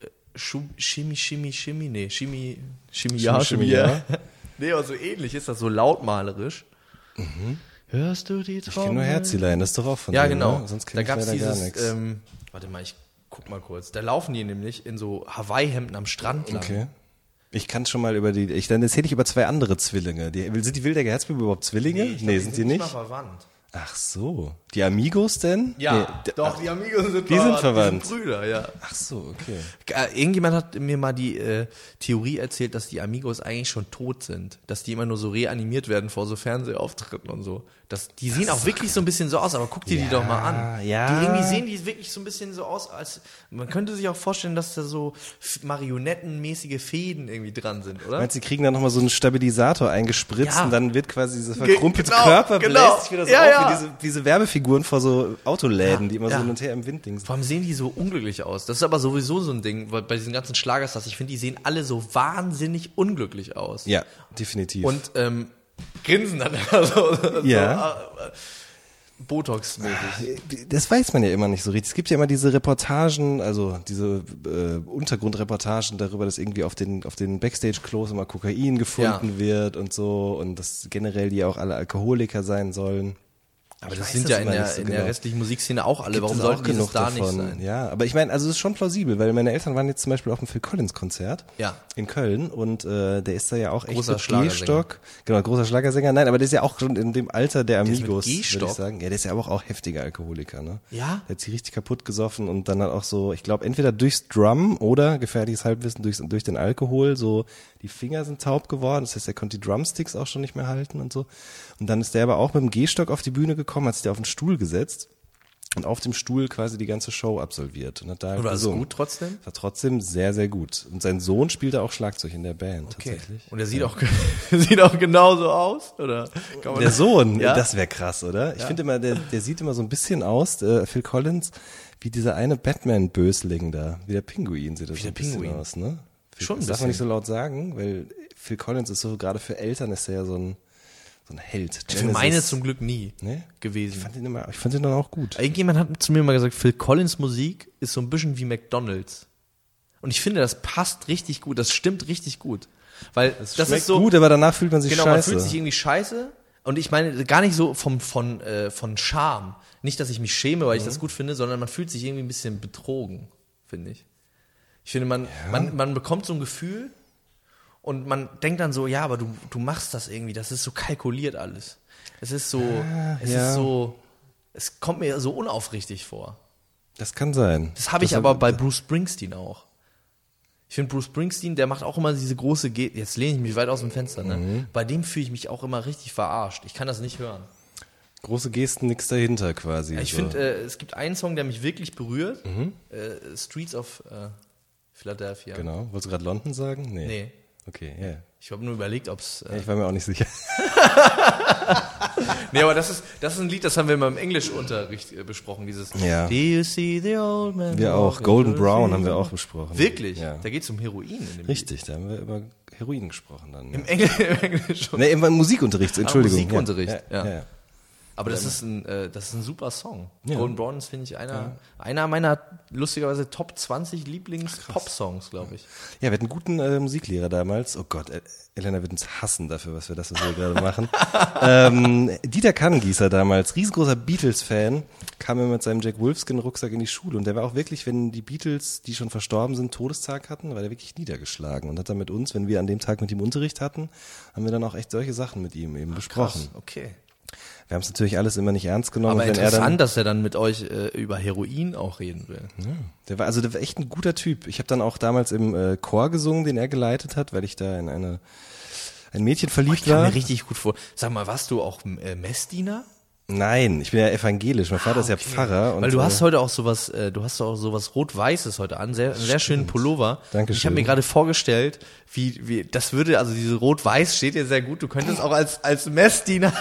äh, Schu Shimmy, Shimmy, Shimmy, nee, Shimmy, Shimmy, ja, Shimmy, ja. nee, aber so ähnlich ist das, so lautmalerisch. Hörst du die Ich kenne nur Herzilein, das ist doch auch von Ja, denen, genau. Ne? Sonst da kenne ich gar dieses, nichts. ähm, warte mal, ich guck mal kurz. Da laufen die nämlich in so Hawaii-Hemden am Strand lang. okay. Ich kann schon mal über die, ich, dann erzähle ich über zwei andere Zwillinge. Die, sind die Wildecker Herzbuben überhaupt Zwillinge? Nee, ich glaub, sind die nicht? mal verwandt. Ach so. Die Amigos denn? Ja, Nee, doch, die Amigos sind die sind verwandt. verwandt. Die sind Brüder, ja. Ach so, okay. Äh, Irgendjemand hat mir mal die äh, Theorie erzählt, dass die Amigos eigentlich schon tot sind. Dass die immer nur so reanimiert werden vor so Fernsehauftritten und so. Das, die sehen auch wirklich so ein bisschen so aus, aber guck dir die doch mal an. ja. Die irgendwie sehen die wirklich so ein bisschen so aus, als man könnte sich auch vorstellen, dass da so marionettenmäßige Fäden irgendwie dran sind, oder? Meinst du, die kriegen dann nochmal so einen Stabilisator eingespritzt Ja. und dann wird quasi dieser verkrumpelte genau, Körper genau. bläst sich wieder so Ja, auf ja. wie diese, diese Werbefiguren vor so Autoläden, Ja, die immer ja. so hin und her im Wind dings. Vor allem sehen die so unglücklich aus. Das ist aber sowieso so ein Ding, weil bei diesen ganzen Schlagerstars, ich finde, die sehen alle so wahnsinnig unglücklich aus. Ja, definitiv. Und ähm, grinsen dann so, so Ja. äh, äh, Botox-mäßig. das weiß man ja immer nicht so richtig. Es gibt ja immer diese Reportagen, also diese äh, Untergrundreportagen darüber, dass irgendwie auf den auf den Backstage-Klos immer Kokain gefunden Ja. wird und so und dass generell die ja auch alle Alkoholiker sein sollen. Aber Ich das sind das ja in der, so in der genau. restlichen Musikszene auch alle. Gibt Warum das genug da davon? nicht sein? Ja, aber ich meine, also es ist schon plausibel, weil meine Eltern waren jetzt zum Beispiel auf dem Phil Collins Konzert Ja. in Köln und äh, der ist da ja auch echt Großer mit Schlagersänger. Gehstock, genau großer Schlagersänger. Nein, aber der ist ja auch schon in dem Alter der mit Amigos, würde ich sagen. Ja, der ist ja aber auch heftiger Alkoholiker, ne? Ja? Der hat sich richtig kaputt gesoffen und dann hat auch so, ich glaube, entweder durchs Drum oder gefährliches Halbwissen durch, durch den Alkohol, so die Finger sind taub geworden, das heißt, er konnte die Drumsticks auch schon nicht mehr halten und so. Und dann ist der aber auch mit dem Gehstock auf die Bühne gekommen, hat sich da auf den Stuhl gesetzt und auf dem Stuhl quasi die ganze Show absolviert und hat da Und war das gesungen. gut trotzdem? War trotzdem sehr, sehr gut. Und sein Sohn spielte auch Schlagzeug in der Band, tatsächlich. Und er sieht auch sieht auch genauso aus, oder? Der das- Sohn, Ja? das wäre krass, oder? Ich finde immer, der, der sieht immer so ein bisschen aus, äh, Phil Collins, wie dieser eine Batman-Bösling da, wie der Pinguin sieht das Wie so ein der bisschen Pinguin. aus, ne? Phil, Schon ein das darf bisschen. man nicht so laut sagen, weil Phil Collins ist so, gerade für Eltern ist er ja so ein, so ein Held. Für Genesis. meine zum Glück nie Nee? Ich gewesen. fand ihn immer, ich fand ihn dann auch gut. Irgendjemand hat zu mir mal gesagt, Phil Collins Musik ist so ein bisschen wie McDonalds. Und ich finde, das passt richtig gut, das stimmt richtig gut. Weil das, Schmeckt ist so, gut, aber danach fühlt man sich genau, man scheiße. fühlt sich irgendwie scheiße. Und ich meine gar nicht so vom, von, äh, von Charme. Nicht, dass ich mich schäme, weil ich Mhm. das gut finde, sondern man fühlt sich irgendwie ein bisschen betrogen, finde ich. Ich finde, man, man, man bekommt so ein Gefühl Und man denkt dann so, ja, aber du, du machst das irgendwie, das ist so kalkuliert alles. Es ist so, es ja. ist so, es kommt mir so unaufrichtig vor. Das kann sein. Das habe ich aber bei Bruce Springsteen auch. Ich finde Bruce Springsteen, der macht auch immer diese große Ge Jetzt lehne ich mich weit aus dem Fenster, ne? Mhm. Bei dem fühle ich mich auch immer richtig verarscht. Ich kann das nicht hören. Große Gesten, nix dahinter quasi. Ich so. finde, äh, es gibt einen Song, der mich wirklich berührt. Mhm. Äh, Streets of äh, Philadelphia. Genau. Wolltest du gerade London sagen? Nee. Nee. Okay, ja. Ich habe nur überlegt, ob es. Äh, Ich war mir auch nicht sicher. nee, aber das ist, das ist ein Lied, das haben wir mal im Englischunterricht äh, besprochen. Dieses Ja. Do you see the old man? Wir auch. Golden Brown haben wir auch besprochen. Wirklich? Ja. Da geht es um Heroin in dem Richtig, da haben wir über Heroin gesprochen dann. Lied. Im, Engl im Englisch. Nee, im Musikunterricht, Entschuldigung. Musikunterricht, ja. ja. Ja, ja. Aber das ist ein, äh, das ist ein super Song. Ja. Golden Brown ist, finde ich, einer, einer meiner lustigerweise Top 20 Lieblings-Pop-Songs, glaube ich. Ja, wir hatten einen guten äh, Musiklehrer damals. Oh Gott, äh, Elena wird uns hassen dafür, was wir das was wir gerade machen. ähm, Dieter Kannengießer damals, riesengroßer Beatles-Fan, kam immer mit seinem Jack Wolfskin-Rucksack in die Schule und der war auch wirklich, wenn die Beatles, die schon verstorben sind, Todestag hatten, war der wirklich niedergeschlagen und hat dann mit uns, wenn wir an dem Tag mit ihm Unterricht hatten, haben wir dann auch echt solche Sachen mit ihm eben besprochen. Krass, okay. Wir haben es natürlich alles immer nicht ernst genommen. Aber wenn er dann, interessant, dass er dann mit euch äh, über Heroin auch reden will. Der war also der war echt ein guter Typ. Ich habe dann auch damals im äh, Chor gesungen, den er geleitet hat, weil ich da in eine ein Mädchen Ich verliebt kann war. mir richtig gut vor. Sag mal, warst du auch äh, Messdiener? Nein, ich bin ja evangelisch. Mein Vater ist ja Pfarrer. Und, Weil du äh, hast heute auch sowas, äh, du hast auch sowas rot-weißes heute an, sehr, einen sehr schönen Pullover. Dankeschön. Ich habe mir gerade vorgestellt, wie, wie, das würde, also diese rot-weiß steht dir sehr gut. Du könntest auch als als Messdiener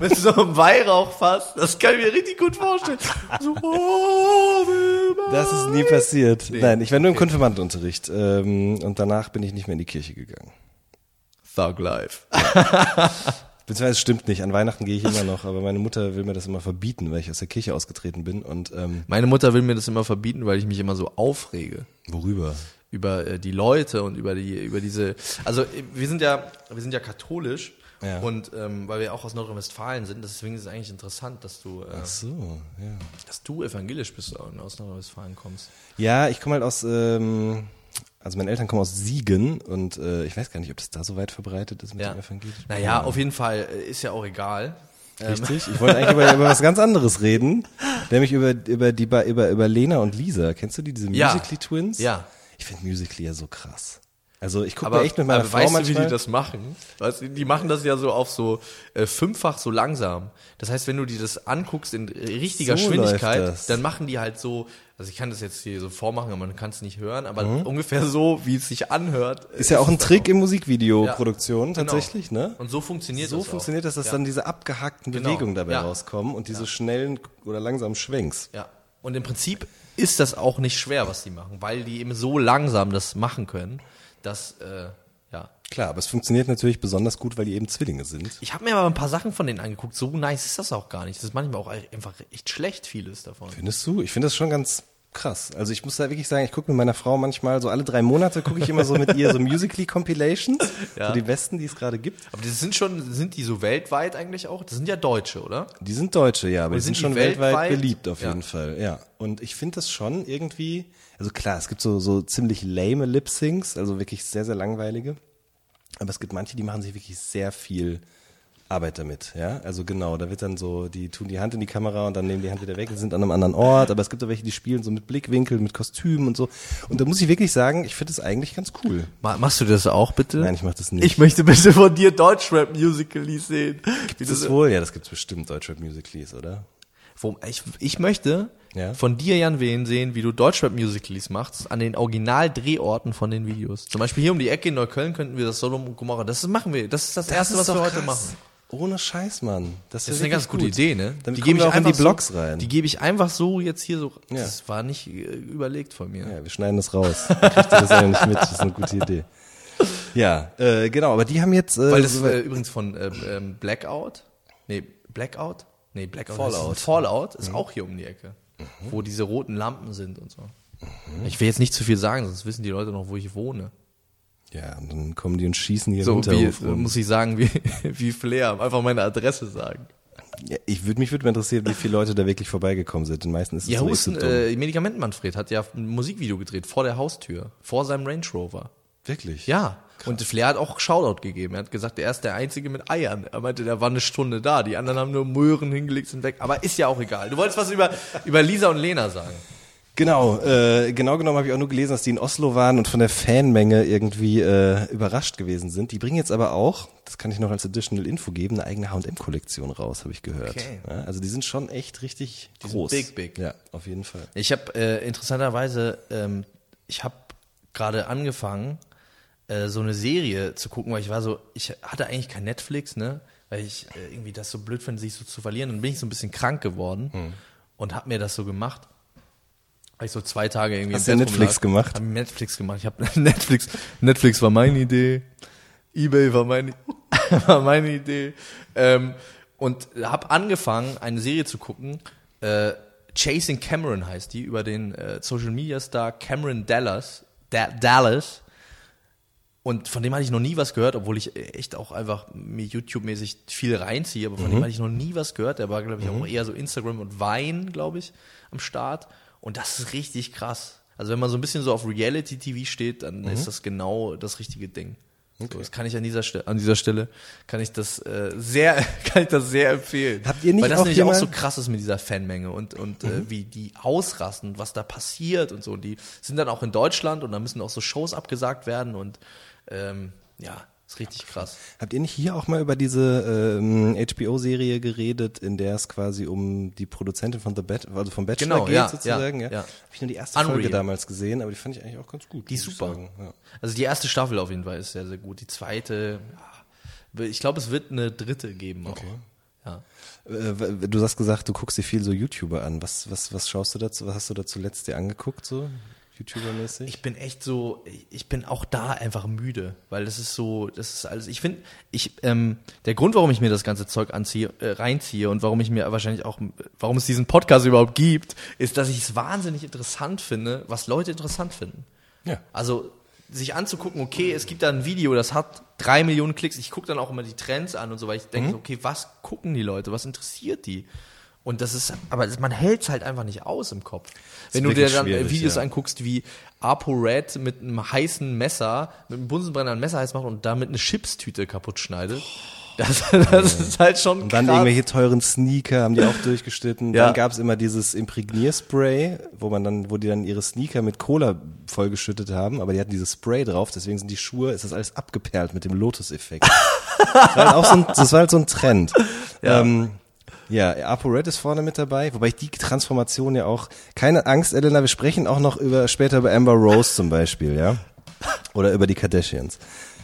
mit so einem Weihrauchfass, das kann ich mir richtig gut vorstellen. So, oh, das ist nie passiert. Nein, ich war nur im Konfirmandenunterricht ähm, und danach bin ich nicht mehr in die Kirche gegangen. Thug Life. Beziehungsweise es stimmt nicht. An Weihnachten gehe ich immer noch, aber meine Mutter will mir das immer verbieten, weil ich aus der Kirche ausgetreten bin. Und ähm, Meine Mutter will mir das immer verbieten, weil ich mich immer so aufrege. worüber? über äh, die Leute und über die über diese also äh, wir sind ja wir sind ja katholisch Ja. und ähm, weil wir auch aus Nordrhein-Westfalen sind deswegen ist es eigentlich interessant dass du äh, Ach so, ja. dass du evangelisch bist und aus Nordrhein-Westfalen kommst Ja, ich komme halt aus, ähm, also meine Eltern kommen aus Siegen und äh, ich weiß gar nicht, ob das da so weit verbreitet ist mit ja dem evangelischen. naja auf jeden Fall äh, ist ja auch egal Richtig. Ich wollte eigentlich über, über was ganz anderes reden, nämlich über über die über über Lena und Lisa. Kennst du die diese Ja. Musically Twins? Ja. Ich finde Musically ja so krass. Also ich gucke echt mit meiner aber Frau weißt du, wie manchmal. die das machen? Weißt die machen das ja so auf so äh, fünffach so langsam. Das heißt, wenn du dir das anguckst in richtiger So Geschwindigkeit, dann machen die halt so, also ich kann das jetzt hier so vormachen, aber man kann es nicht hören, aber Mhm. ungefähr so, wie es sich anhört. ist ja auch ein Trick dann in Musikvideoproduktion Genau. tatsächlich, ne? Und so funktioniert So das funktioniert das, dass Ja. dann diese abgehackten Genau. Bewegungen dabei Ja. rauskommen und diese schnellen oder langsamen Schwenks. Ja. Und im Prinzip ist das auch nicht schwer, was die machen, weil die eben so langsam das machen können, dass, äh, ja. Klar, aber es funktioniert natürlich besonders gut, weil die eben Zwillinge sind. Ich habe mir aber ein paar Sachen von denen angeguckt. So nice ist das auch gar nicht. Das ist manchmal auch einfach echt schlecht, vieles davon. Findest du? Ich finde das schon ganz krass. Also ich muss da wirklich sagen, ich gucke mit meiner Frau manchmal so alle drei Monate gucke ich immer so mit ihr so Musically Compilations, Ja. so die besten, die es gerade gibt. Aber das sind schon, sind die so weltweit eigentlich auch? Das sind ja Deutsche, oder? Die sind Deutsche, ja, aber die sind sind schon die weltweit, weltweit? beliebt auf Ja. jeden Fall, ja. Und ich finde das schon irgendwie, also klar, es gibt so, so ziemlich lame Lip-Syncs, also wirklich sehr, sehr langweilige. Aber es gibt manche, die machen sich wirklich sehr viel Arbeit damit, ja. Also genau, da wird dann so, die tun die Hand in die Kamera und dann nehmen die Hand wieder weg und sind an einem anderen Ort. Aber es gibt auch welche, die spielen so mit Blickwinkeln, mit Kostümen und so. Und da muss ich wirklich sagen, ich finde das eigentlich ganz cool. Ma- Machst du das auch bitte? Nein, ich mach das nicht. Ich möchte bitte von dir Deutschrap-Musically sehen. Gibt es wohl? Ja, das gibt's bestimmt, Deutschrap Musicals, oder? Ich, ich möchte Ja. von dir, Jan Wehn, sehen, wie du Deutschrap-Musicals machst an den Original-Drehorten von den Videos. Zum Beispiel hier um die Ecke in Neukölln könnten wir das Sodom und Gomorra. Das machen wir. Das ist das, Erste, ist was wir doch heute krass. machen. Ohne Scheiß, Mann. Das wär ist eine ganz gute gut. Idee, ne? Dann die gebe ich auch in die Blogs so, rein. Die gebe ich einfach so jetzt hier so. Ja. Das war nicht äh, überlegt von mir. Ja, wir schneiden das raus. Ihr das ja nicht mit. Das ist eine gute Idee. Ja, äh, genau, aber die haben jetzt. Äh, Weil das so- äh, übrigens von äh, ähm, Blackout, nee, Blackout, nee, Blackout, Fallout. Mhm. Ist, Fallout ist auch hier um die Ecke, wo diese roten Lampen sind und so. Ich will jetzt nicht zu viel sagen, sonst wissen die Leute noch, wo ich wohne. ja, und dann kommen die und schießen hier So im wie, Hinterhof rum. muss ich sagen, wie, wie Flair, einfach meine Adresse sagen. Ja, ich würde mich würde mal interessieren, wie viele Leute da wirklich vorbeigekommen sind. Den meisten ist es Ja, so Husten, dumm. äh, Medikamentenmanfred hat ja ein Musikvideo gedreht vor der Haustür, vor seinem Range Rover. Wirklich? Ja. Und Flair hat auch Shoutout gegeben. Er hat gesagt, er ist der Einzige mit Eiern. Er meinte, der war eine Stunde da. Die anderen haben nur Möhren hingelegt, sind weg. Aber ist ja auch egal. Du wolltest was über, über Lisa und Lena sagen. Genau, äh, genau genommen habe ich auch nur gelesen, dass die in Oslo waren und von der Fanmenge irgendwie äh, überrascht gewesen sind. Die bringen jetzt aber auch, das kann ich noch als Additional Info geben, eine eigene H&M-Kollektion raus, habe ich gehört. Okay. Ja, also die sind schon echt richtig Die sind groß. big, big. Ja, auf jeden Fall. Ich habe äh, interessanterweise, ähm, ich habe gerade angefangen, äh, so eine Serie zu gucken, weil ich war so, ich hatte eigentlich kein Netflix, ne, weil ich äh, irgendwie das so blöd finde, sich so zu verlieren. Dann bin ich so ein bisschen krank geworden Hm. und habe mir das so gemacht. Weil ich so zwei Tage irgendwie Hast du Netflix rumlag. gemacht? Hab Netflix gemacht. Ich habe Netflix, Netflix war meine Idee, eBay war meine, war meine Idee ähm, und habe angefangen, eine Serie zu gucken. Äh, Chasing Cameron heißt die über den äh, Social Media Star Cameron Dallas, da Dallas. Und von dem hatte ich noch nie was gehört, obwohl ich echt auch einfach mir YouTube-mäßig viel reinziehe, aber von Mhm. dem hatte ich noch nie was gehört. Der war, glaube ich, auch eher so Instagram und Wein, glaube ich, am Start. Und das ist richtig krass. Also wenn man so ein bisschen so auf Reality-TV steht, dann Mhm. ist das genau das richtige Ding. So, das kann ich an dieser Stelle, an dieser Stelle kann ich das äh, sehr, kann ich das sehr empfehlen. Habt ihr nicht Weil das auch nämlich auch so krass ist mit dieser Fanmenge und, und Mhm. äh, wie die ausrasten was da passiert und so. Und die sind dann auch in Deutschland und da müssen auch so Shows abgesagt werden und ähm, ja, ist richtig krass. Habt ihr nicht hier auch mal über diese ähm, HBO-Serie geredet, in der es quasi um die Produzentin von The Bat also vom Bachelor Genau, geht ja, sozusagen? ja, Ja, ja. Habe ich nur die erste Unreal. Folge damals gesehen, aber die fand ich eigentlich auch ganz gut. Die ist super. Ja. Also die erste Staffel auf jeden Fall ist sehr, sehr gut. Die zweite, ja, ich glaube, es wird eine dritte geben auch. Ja. Äh, Du hast gesagt, du guckst dir viel so YouTuber an. Was, was, was schaust du dazu? Was hast du da zuletzt dir angeguckt, so YouTuber-mäßig? Ich bin echt so, ich bin auch da einfach müde, weil das ist so, das ist alles. Ich finde, ich, ähm, der Grund, warum ich mir das ganze Zeug anziehe, äh, reinziehe und warum ich mir wahrscheinlich auch, warum es diesen Podcast überhaupt gibt, ist, dass ich es wahnsinnig interessant finde, was Leute interessant finden. Ja. Also sich anzugucken, okay, es gibt da ein Video, das hat drei Millionen Klicks. Ich gucke dann auch immer die Trends an und so, weil ich Mhm. denke, so, okay, was gucken die Leute, was interessiert die? Und das ist, aber man hält es halt einfach nicht aus im Kopf. Wenn du dir dann Videos ja. anguckst, wie Apo Red mit einem heißen Messer, mit einem Bunsenbrenner ein Messer heiß macht und damit eine Chipstüte kaputt schneidet, das, das ist halt schon Und dann krass. irgendwelche teuren Sneaker haben die auch durchgeschnitten. Ja. Dann gab's immer dieses Imprägnierspray, wo man dann, wo die dann ihre Sneaker mit Cola vollgeschüttet haben, aber die hatten dieses Spray drauf, deswegen sind die Schuhe, ist das alles abgeperlt mit dem Lotus-Effekt. das, war halt auch so ein, das war halt so ein Trend. Ja. Ähm, ja, ApoRed ist vorne mit dabei, wobei ich die Transformation ja auch, keine Angst, Elena, wir sprechen auch noch über, später über Amber Rose zum Beispiel, ja? Oder über die Kardashians.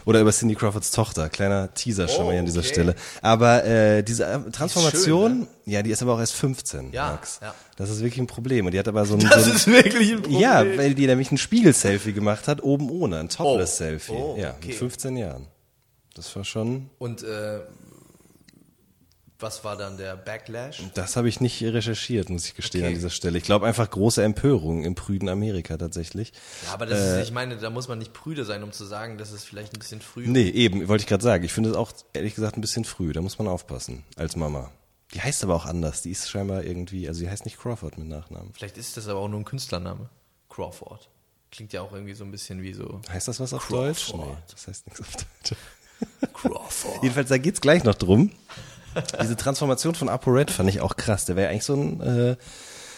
Oder über Cindy Crawfords Tochter. Kleiner Teaser schon mal hier an dieser okay. Stelle. Aber äh, diese äh, Transformation, schön, ne? ja, die ist aber auch erst 15, Ja, Max. ja. Das ist wirklich ein Problem. Und die hat aber so ein, Das so ein ist wirklich ein Problem. ja, weil die nämlich ein Spiegel-Selfie gemacht hat, oben ohne, ein Topless-Selfie. Oh, Ja, okay. mit 15 Jahren. Das war schon, Und äh, was war dann der Backlash? das habe ich nicht recherchiert, muss ich gestehen Okay. an dieser Stelle. Ich glaube einfach große Empörung im prüden Amerika tatsächlich. Ja, aber das ist, ich meine, da muss man nicht prüde sein, um zu sagen, dass es vielleicht ein bisschen früh Nee, eben, wollte ich gerade sagen. Ich finde es auch ehrlich gesagt ein bisschen früh. Da muss man aufpassen als Mama. Die heißt aber auch anders. Die ist scheinbar irgendwie, also die heißt nicht Crawford mit Nachnamen. Vielleicht ist das aber auch nur ein Künstlername. Crawford. Klingt ja auch irgendwie so ein bisschen wie so Heißt das was auf Crawford. Deutsch? Nee, das heißt nichts auf Deutsch. Crawford. Jedenfalls, da geht's gleich noch drum. Diese Transformation von ApoRed fand ich auch krass. Der wäre ja eigentlich so ein äh,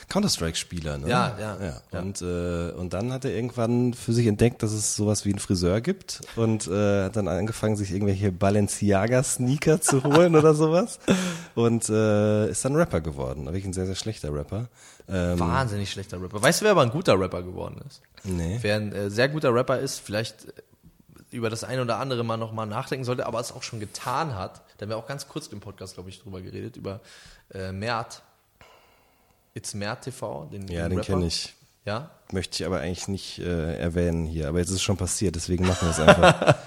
Counter-Strike-Spieler, ne? Ja, ja, ja. ja. Und, äh, und dann hat er irgendwann für sich entdeckt, dass es sowas wie einen Friseur gibt und äh, hat dann angefangen, sich irgendwelche Balenciaga-Sneaker zu holen oder sowas. Und äh, ist dann Rapper geworden. Wirklich ein sehr, sehr schlechter Rapper. Ähm, Wahnsinnig schlechter Rapper. Weißt du, wer aber ein guter Rapper geworden ist? Nee. Wer ein äh, sehr guter Rapper ist, vielleicht äh, über das eine oder andere mal nochmal nachdenken sollte, aber es auch schon getan hat. Da haben wir auch ganz kurz im Podcast, glaube ich, drüber geredet, über äh, Mert. It's Mert TV, den, ja, den den kenne ich. Ja? Möchte ich aber eigentlich nicht äh, erwähnen hier. Aber jetzt ist es schon passiert, deswegen machen wir es einfach.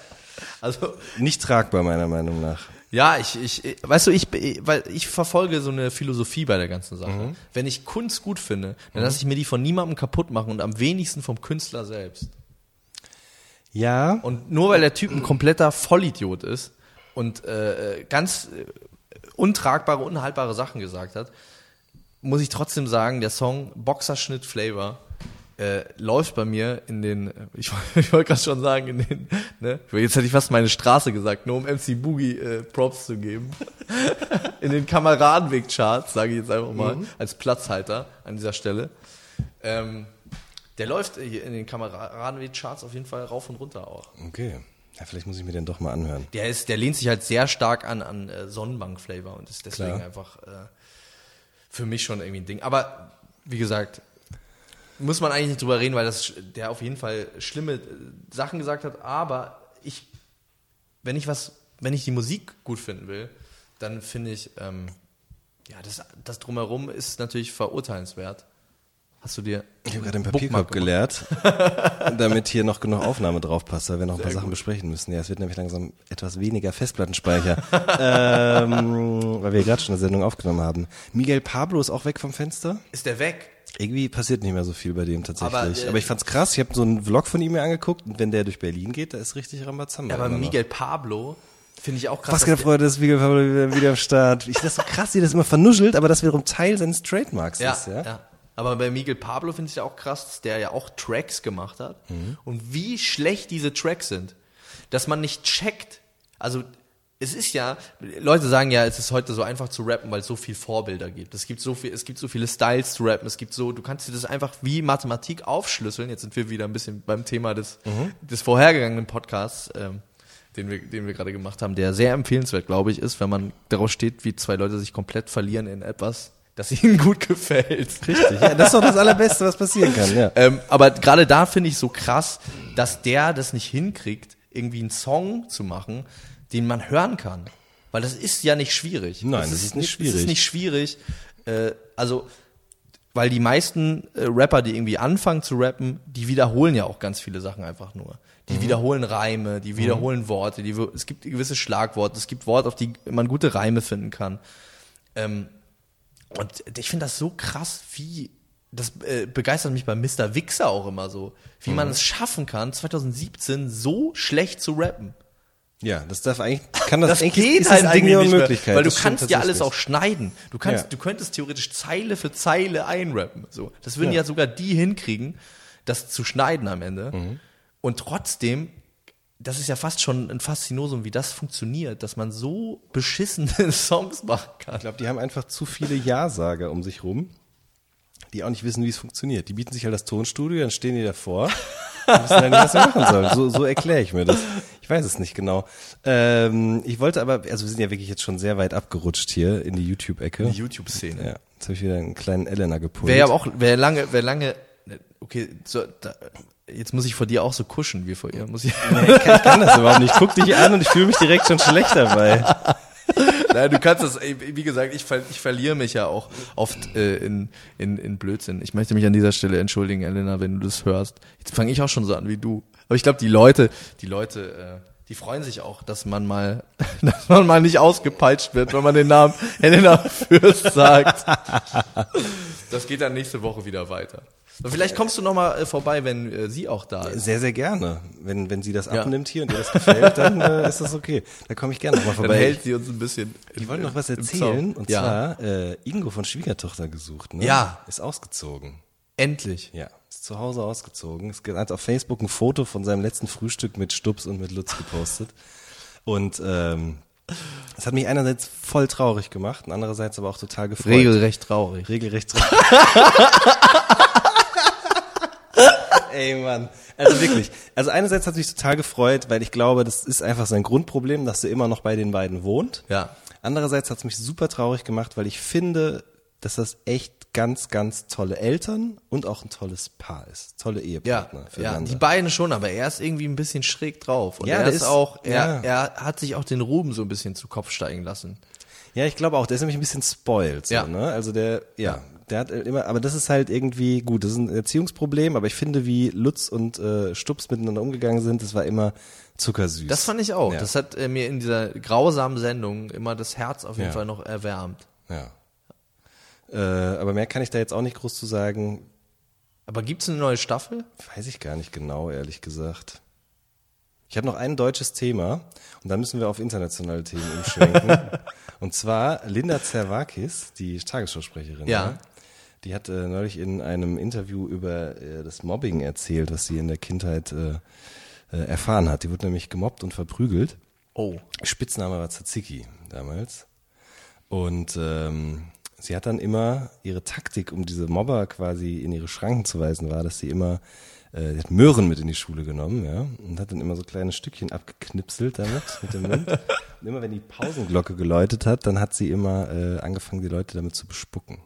Also, nicht tragbar, meiner Meinung nach. Ja, ich, ich, weißt du, ich, weil ich verfolge so eine Philosophie bei der ganzen Sache. Mhm. Wenn ich Kunst gut finde, dann lasse ich mir die von niemandem kaputt machen und am wenigsten vom Künstler selbst. Ja, Und nur weil der Typ ein kompletter Vollidiot ist und äh, ganz äh, untragbare, unhaltbare Sachen gesagt hat, muss ich trotzdem sagen, der Song Boxerschnitt Flavor äh, läuft bei mir in den, ich, ich wollte gerade schon sagen, in den, ne? Jetzt hätte ich fast meine Straße gesagt, nur um MC Boogie äh, Props zu geben. in den Kameradenweg-Charts, sage ich jetzt einfach mal, Mhm. als Platzhalter an dieser Stelle. Ähm, der läuft hier in den Kameradenweg-Charts auf jeden Fall rauf und runter auch. Okay. Ja, vielleicht muss ich mir den doch mal anhören. Der ist, der lehnt sich halt sehr stark an, an äh, Sonnenbank-Flavor und ist deswegen Klar. einfach äh, für mich schon irgendwie ein Ding. Aber wie gesagt, muss man eigentlich nicht drüber reden, weil das der auf jeden Fall schlimme äh, Sachen gesagt hat. Aber ich, wenn ich was, wenn ich die Musik gut finden will, dann finde ich, ähm, ja, das, das drumherum ist natürlich verurteilenswert. Hast du dir? Ich habe gerade den Papierkorb geleert, damit hier noch genug Aufnahme drauf passt, weil wir noch ein paar Sachen besprechen müssen. Ja, es wird nämlich langsam etwas weniger Festplattenspeicher, ähm, weil wir gerade schon eine Sendung aufgenommen haben. Miguel Pablo ist auch weg vom Fenster. Ist der weg? Irgendwie passiert nicht mehr so viel bei dem tatsächlich. Aber, Aber, äh, ich fand's krass. Ich habe so einen Vlog von ihm mir angeguckt und wenn der durch Berlin geht, da ist richtig Rambazamba. Ja, aber. Miguel Pablo finde ich auch krass. Was geht der- Freude, ist Miguel Pablo wieder, wieder am Start. Ich das so krass, wie das immer vernuschelt, aber das wiederum Teil seines Trademarks Ja, ist, ja. ja. Aber bei Miguel Pablo finde ich ja auch krass, dass der ja auch Tracks gemacht hat. Mhm. Und wie schlecht diese Tracks sind. Dass man nicht checkt. Also, es ist ja, Leute sagen ja, es ist heute so einfach zu rappen, weil es so viel Vorbilder gibt. Es gibt so viel, es gibt so viele Styles zu rappen. Es gibt so, du kannst dir das einfach wie Mathematik aufschlüsseln. Jetzt sind wir wieder ein bisschen beim Thema des, Mhm. des vorhergegangenen Podcasts, ähm, den wir, den wir gerade gemacht haben, der sehr empfehlenswert, glaube ich, ist, wenn man darauf steht, wie zwei Leute sich komplett verlieren in etwas, das ihnen gut gefällt. Richtig, ja, das ist doch das Allerbeste, was passieren kann, ja. Ähm, aber gerade da finde ich so krass, dass der das nicht hinkriegt, irgendwie einen Song zu machen, den man hören kann. Weil das ist ja nicht schwierig. Nein, das ist nicht Es schwierig. ist nicht schwierig. Äh, also, weil die meisten äh, Rapper, die irgendwie anfangen zu rappen, die wiederholen ja auch ganz viele Sachen einfach nur. Die Mhm. wiederholen Reime, die wiederholen Worte, die, es gibt gewisse Schlagworte, es gibt Worte, auf die man gute Reime finden kann. Ähm, und ich finde das so krass, wie das äh, begeistert mich bei Mr. Wixer auch immer so, wie Mhm. man es schaffen kann, 2017 so schlecht zu rappen. Ja, das darf eigentlich, kann das, Das eigentlich, geht ist halt das Ding eigentlich nicht mehr, weil du Das stimmt kannst ja alles auch schneiden. Du kannst, Ja. du könntest theoretisch Zeile für Zeile einrappen. So, das würden ja, Ja. sogar die hinkriegen, das zu schneiden am Ende. Mhm. Und trotzdem, das ist ja fast schon ein Faszinosum, wie das funktioniert, dass man so beschissene Songs machen kann. Ich glaube, die haben einfach zu viele Ja-Sager um sich rum, die auch nicht wissen, wie es funktioniert. Die bieten sich halt das Tonstudio, dann stehen die davor und wissen halt nicht, was sie machen sollen. So, so erkläre ich mir das. Ich weiß es nicht genau. Ähm, ich wollte aber, also wir sind ja wirklich jetzt schon sehr weit abgerutscht hier in die YouTube-Ecke. Die YouTube-Szene. Ja, jetzt habe ich wieder einen kleinen Elena gepult. Wer ja auch, wer lange, wer lange, okay, so, da, jetzt muss ich vor dir auch so kuschen wie vor ihr. Muss ich, Nee, ich, kann, ich kann das überhaupt nicht. Ich guck dich an und ich fühle mich direkt schon schlecht dabei. Nein, du kannst das, wie gesagt, ich, ver, ich verliere mich ja auch oft äh, in, in, in Blödsinn. Ich möchte mich an dieser Stelle entschuldigen, Elena, wenn du das hörst. Jetzt fange ich auch schon so an wie du. Aber ich glaube, die Leute, die Leute, äh, die freuen sich auch, dass man mal, dass man mal nicht ausgepeitscht wird, wenn man den Namen Helena Fürst sagt. Das geht dann nächste Woche wieder weiter. Und vielleicht kommst du noch mal äh, vorbei, wenn äh, sie auch da ist. Sehr, sehr gerne. Wenn, wenn sie das Ja. abnimmt hier und ihr das gefällt, dann äh, ist das okay. Da komme ich gerne nochmal Dann vorbei. hält sie uns ein bisschen. Ich wollte noch was im erzählen, Zaum. und ja. zwar äh, Ingo von Schwiegertochter gesucht, ne? Ja. Ist ausgezogen. endlich. Ja. Ist zu Hause ausgezogen. Es hat auf Facebook ein Foto von seinem letzten Frühstück mit Stups und mit Lutz gepostet. Und ähm, es hat mich einerseits voll traurig gemacht und andererseits aber auch total gefreut. Regelrecht traurig. Regelrecht traurig. Ey, Mann. Also wirklich. Also einerseits hat mich total gefreut, weil ich glaube, das ist einfach sein Grundproblem, dass er immer noch bei den beiden wohnt. Ja. Andererseits hat es mich super traurig gemacht, weil ich finde, dass das echt ganz, ganz tolle Eltern und auch ein tolles Paar ist. Tolle Ja, Ehepartner ja, füreinander. die beiden schon, aber er ist irgendwie ein bisschen schräg drauf. Und Ja, er ist ist- auch, er, ja. er hat sich auch den Ruben so ein bisschen zu Kopf steigen lassen. Ja, ich glaube auch, der ist nämlich ein bisschen spoiled, so, Ja. ne? Also der, ja, der hat immer, aber das ist halt irgendwie gut, das ist ein Erziehungsproblem, aber ich finde, wie Lutz und äh, Stups miteinander umgegangen sind, das war immer zuckersüß. Das fand ich auch. Ja. Das hat äh, mir in dieser grausamen Sendung immer das Herz auf jeden Ja. Fall noch erwärmt. Ja. Äh, aber mehr kann ich da jetzt auch nicht groß zu sagen. Aber gibt's eine neue Staffel? Weiß ich gar nicht genau, ehrlich gesagt. Ich habe noch ein deutsches Thema und dann müssen wir auf internationale Themen umschwenken. und zwar Linda Zerwakis, die Tagesschausprecherin. Ja. Die hat äh, neulich in einem Interview über äh, das Mobbing erzählt, was sie in der Kindheit äh, äh, erfahren hat. Die wurde nämlich gemobbt und verprügelt. Oh. Spitzname war Tzatziki damals. Und ähm, sie hat dann immer ihre Taktik, um diese Mobber quasi in ihre Schranken zu weisen, war, dass sie immer äh, die hat Möhren mit in die Schule genommen, ja, und hat dann immer so kleine Stückchen abgeknipselt damit mit dem Mund. Und immer wenn die Pausenglocke geläutet hat, dann hat sie immer äh, angefangen, die Leute damit zu bespucken.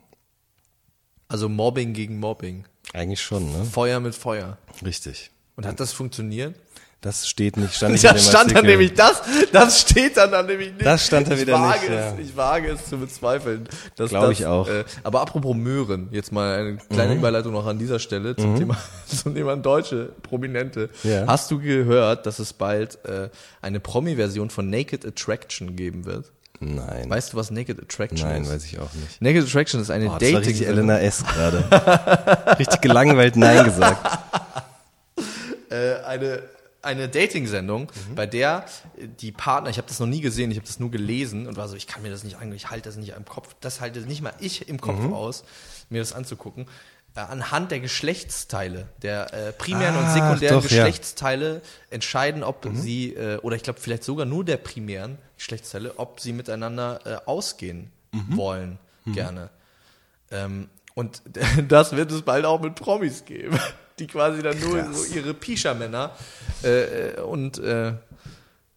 Also Mobbing gegen Mobbing. Eigentlich schon, ne? Feuer mit Feuer. Richtig. Und hat das funktioniert? Das steht nicht, stand nicht in Ja, dem stand da Artikel. nämlich das, das steht dann da nämlich nicht. Das stand da ich wieder wage nicht, Es, ja. Ich wage es zu bezweifeln. dass Glaub das, ich auch. Äh, aber apropos Möhren, jetzt mal eine kleine Mhm. Überleitung noch an dieser Stelle zum Thema, zum Thema deutsche Prominente. Ja. Hast du gehört, dass es bald äh, eine Promi-Version von Naked Attraction geben wird? Nein. Weißt du, was Naked Attraction Nein, ist? weiß ich auch nicht. Naked Attraction ist eine Oh, das war richtig Dating Elena S. gerade. richtig gelangweilt Nein gesagt. äh, eine eine Dating-Sendung, Mhm. bei der die Partner, ich habe das noch nie gesehen, ich habe das nur gelesen und war so, ich kann mir das nicht angucken, ich halte das nicht im Kopf, das halte nicht mal ich im Kopf Mhm. aus, mir das anzugucken. Äh, anhand der Geschlechtsteile, der äh, primären und Ah, sekundären doch, ja. Geschlechtsteile entscheiden, ob sie, äh, oder ich glaube vielleicht sogar nur der primären Geschlechtsteile, ob sie miteinander äh, ausgehen wollen, gerne. Ähm, und das wird es bald auch mit Promis geben, die quasi dann nur Krass. so ihre Pischa-Männer äh, äh, und äh,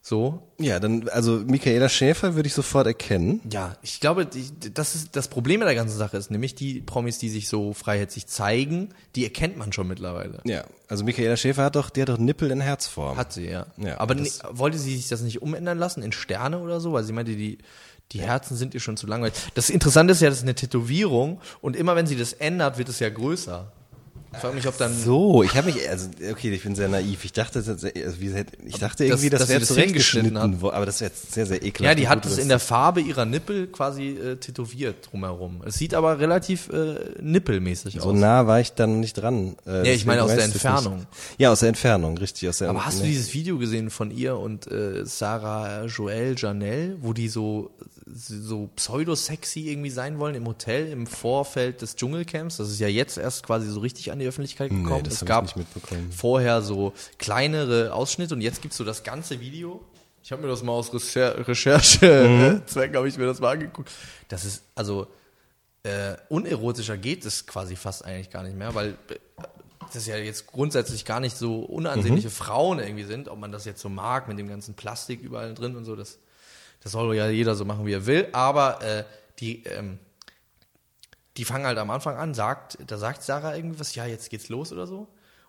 so. Ja, dann, also Michaela Schäfer würde ich sofort erkennen. Ja, ich glaube, die, das ist das Problem mit der ganzen Sache ist nämlich die Promis, die sich so freihetzig zeigen, die erkennt man schon mittlerweile. Ja, also Michaela Schäfer hat doch, die hat doch Nippel in Herzform. Hat sie, ja. Ja, Aber ni- wollte sie sich das nicht umändern lassen in Sterne oder so? Weil sie meinte, die, die Herzen sind ihr schon zu langweilig. Das Interessante ist ja, das ist eine Tätowierung und immer wenn sie das ändert, wird es ja größer. Ich frage mich, ob dann So, ich habe mich, also okay, ich bin sehr naiv. Ich dachte, das, also, ich dachte irgendwie, dass das sie wäre das zurechtgeschnitten worden, aber das wäre jetzt sehr, sehr ekelhaft. Ja, die hat es in der Farbe ihrer Nippel quasi äh, tätowiert drumherum. Es sieht aber relativ äh, nippelmäßig So aus. nah war ich dann nicht dran. Äh, Ja, ich meine aus der das Entfernung. Ja, aus der Entfernung, richtig. Aus der aber hast du dieses Video gesehen von ihr und äh, Sarah Joel Janelle, wo die so so pseudo-sexy irgendwie sein wollen im Hotel im Vorfeld des Dschungelcamps? Das ist ja jetzt erst quasi so richtig an die Öffentlichkeit Nee, gekommen. das es gab vorher so kleinere Ausschnitte und jetzt gibt's so das ganze Video. Ich habe mir das mal aus Recher Recherchezwecken habe ich mir das mal angeguckt. Das ist also äh, unerotischer geht es quasi fast eigentlich gar nicht mehr, weil äh, das ja jetzt grundsätzlich gar nicht so unansehnliche Frauen irgendwie sind, ob man das jetzt so mag mit dem ganzen Plastik überall drin und so, das, das soll ja jeder so machen, wie er will, aber äh, die, ähm, die fangen halt am Anfang an, sagt, da sagt Sarah irgendwas, ja, jetzt geht's los oder so.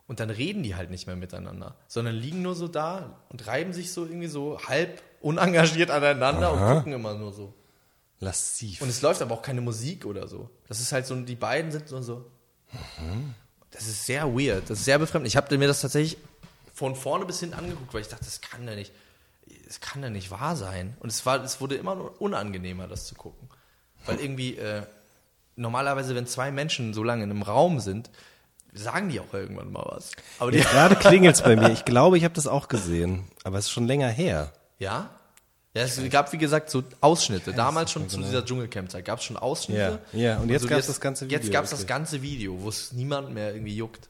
Und dann reden die halt nicht mehr miteinander, sondern liegen nur so da und reiben sich so irgendwie so halb unengagiert aneinander und gucken immer nur so. Lassiv. Und es läuft aber auch keine Musik oder so. Das ist halt so, die beiden sind so, so. Das ist sehr weird, das ist sehr befremdlich. Ich habe mir das tatsächlich von vorne bis hinten angeguckt, weil ich dachte, das kann ja nicht, das kann ja nicht wahr sein. Und es war, es wurde immer nur unangenehmer, das zu gucken. Weil irgendwie, äh, normalerweise, wenn zwei Menschen so lange in einem Raum sind, sagen die auch irgendwann mal was. Aber die, Jetzt gerade klingelt's bei mir. Ich glaube, ich habe das auch gesehen, aber es ist schon länger her. Ja? Ja, es gab, wie gesagt, so Ausschnitte. Damals schon zu dieser Dschungelcamp-Zeit gab es schon Ausschnitte. Ja, ja, und jetzt so gab's das ganze Video, Jetzt gab es das ganze Video, wo es niemand mehr irgendwie juckt.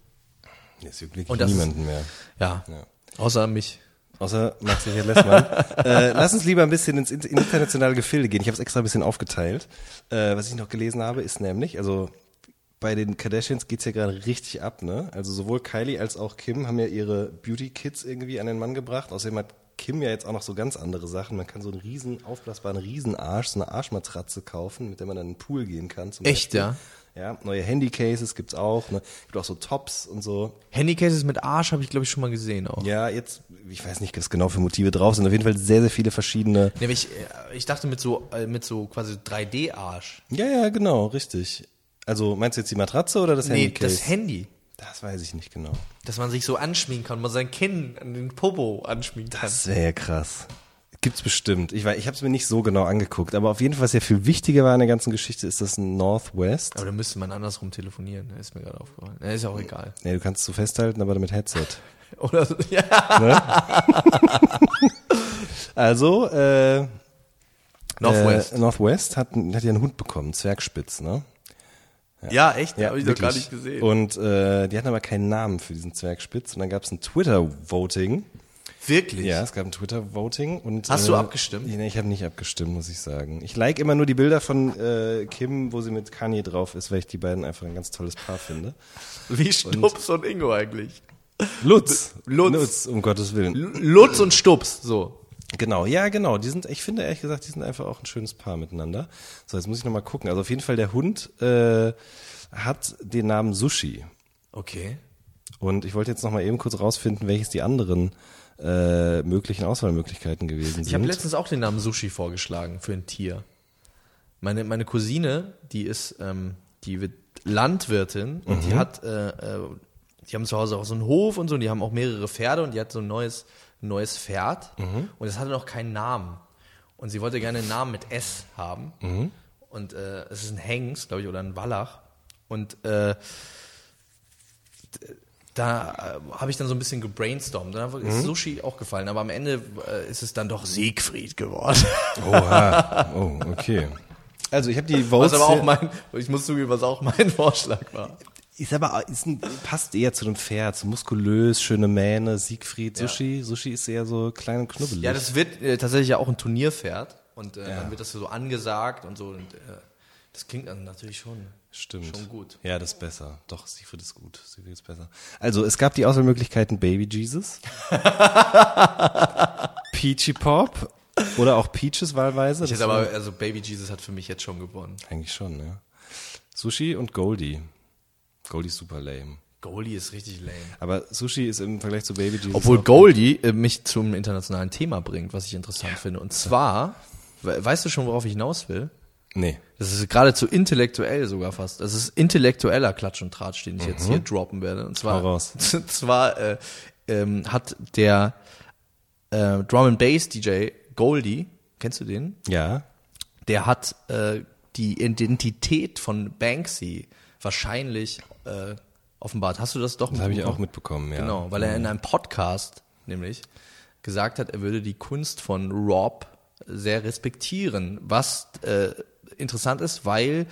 Jetzt juckt wirklich niemanden mehr. Ja. Ja. Außer mich. Außer Max-Richard Lessmann. äh, lass uns lieber ein bisschen ins in- internationale Gefilde gehen. Ich habe es extra ein bisschen aufgeteilt. Äh, was ich noch gelesen habe, ist nämlich, also bei den Kardashians geht's ja gerade richtig ab, ne? Also sowohl Kylie als auch Kim haben ja ihre Beauty-Kits irgendwie an den Mann gebracht. Außerdem hat Kim ja jetzt auch noch so ganz andere Sachen. Man kann so einen riesen, aufblasbaren Riesenarsch, so eine Arschmatratze kaufen, mit der man dann in den Pool gehen kann. Zum Echt, Beispiel. ja? Ja, neue Handycases gibt's auch, ne? Gibt auch so Tops und so. Handycases mit Arsch habe ich, glaube ich, schon mal gesehen auch. Ja, jetzt, ich weiß nicht, was genau für Motive drauf sind. Auf jeden Fall sehr, sehr viele verschiedene. Nämlich, äh, ich dachte mit so, äh, mit so quasi 3D-Arsch. Ja, ja, genau, richtig. Also meinst du jetzt die Matratze oder das Nee, Handycase? das Handy. Das weiß ich nicht genau. Dass man sich so anschmiegen kann, man sein Kinn an den Popo anschmiegen kann. Das wäre ja krass. Gibt's bestimmt. Ich weiß, ich habe es mir nicht so genau angeguckt, aber auf jeden Fall, was ja viel wichtiger war in der ganzen Geschichte, ist das ein Northwest. Aber da müsste man andersrum telefonieren, ist mir gerade aufgefallen. Ja, ist ja auch egal. Ja, du kannst es so festhalten, aber mit Headset. Oder so, ja. Also, äh, Northwest. Äh, Northwest hat, hat ja einen Hund bekommen, Zwergspitz, ne? Ja, echt? Ja, Hab ich doch gar nicht gesehen. Und äh, die hatten aber keinen Namen für diesen Zwergspitz. Und dann gab es ein Twitter-Voting. Wirklich? Ja, es gab ein Twitter-Voting. und Hast äh, du abgestimmt? Nee, ich habe nicht abgestimmt, muss ich sagen. Ich like immer nur die Bilder von äh, Kim, wo sie mit Kanye drauf ist, weil ich die beiden einfach ein ganz tolles Paar finde. Wie Stups und, Ingo eigentlich. Lutz. Lutz. Lutz, um Gottes Willen. Lutz und Stups, so. Genau, ja, genau. Die sind, ich finde ehrlich gesagt, die sind einfach auch ein schönes Paar miteinander. So, jetzt muss ich nochmal gucken. Also auf jeden Fall, der Hund äh, hat den Namen Sushi. Okay. Und ich wollte jetzt nochmal eben kurz rausfinden, welches die anderen äh, möglichen Auswahlmöglichkeiten gewesen Ich habe sind. letztens auch den Namen Sushi vorgeschlagen für ein Tier. Meine, meine Cousine, die ist, ähm, die wird Landwirtin und die hat, äh, äh, die haben zu Hause auch so einen Hof und so, und die haben auch mehrere Pferde und die hat so ein neues, neues Pferd und es hatte noch keinen Namen. Und sie wollte gerne einen Namen mit S haben. Und äh, es ist ein Hengst, glaube ich, oder ein Wallach. Und äh, da äh, habe ich dann so ein bisschen gebrainstormt. Dann Mhm. ist Sushi auch gefallen, aber am Ende äh, ist es dann doch Siegfried geworden. Oha. Oh, okay. Also ich habe die Votes. Was aber auch mein, ich muss zugeben, was auch mein Vorschlag war. Ist aber ist ein, passt eher zu dem Pferd, so muskulös, schöne Mähne, Siegfried, Sushi. Sushi ist eher so klein und knubbelig. Ja, das wird äh, tatsächlich ja auch ein Turnierpferd und äh, dann wird das so angesagt und so. Und, äh, das klingt dann natürlich schon, Stimmt. schon gut. Ja, das ist besser. Doch, Siegfried ist gut. Siegfried ist besser. Also, es gab die Auswahlmöglichkeiten Baby Jesus, Peachy Pop oder auch Peaches wahlweise. Ich hätte aber, also Baby Jesus hat für mich jetzt schon gewonnen. Eigentlich schon, ja. Sushi und Goldie. Goldie ist super lame. Goldie ist richtig lame. Aber Sushi ist im Vergleich zu Baby Jesus. Obwohl Goldie äh, mich zum internationalen Thema bringt, was ich interessant finde. Und zwar, we weißt du schon, worauf ich hinaus will? Nee. Das ist geradezu intellektuell sogar fast. Das ist intellektueller Klatsch und Tratsch, den ich jetzt hier droppen werde. Und zwar, Mhm. Raus. zwar äh, ähm, hat der äh, Drum and Bass DJ Goldie, kennst du den? Ja. Der hat äh, die Identität von Banksy wahrscheinlich äh, offenbart. Hast du das doch Das habe ich auch mitbekommen, ja. Genau, weil er in einem Podcast nämlich gesagt hat, er würde die Kunst von Rob sehr respektieren, was äh, interessant ist, weil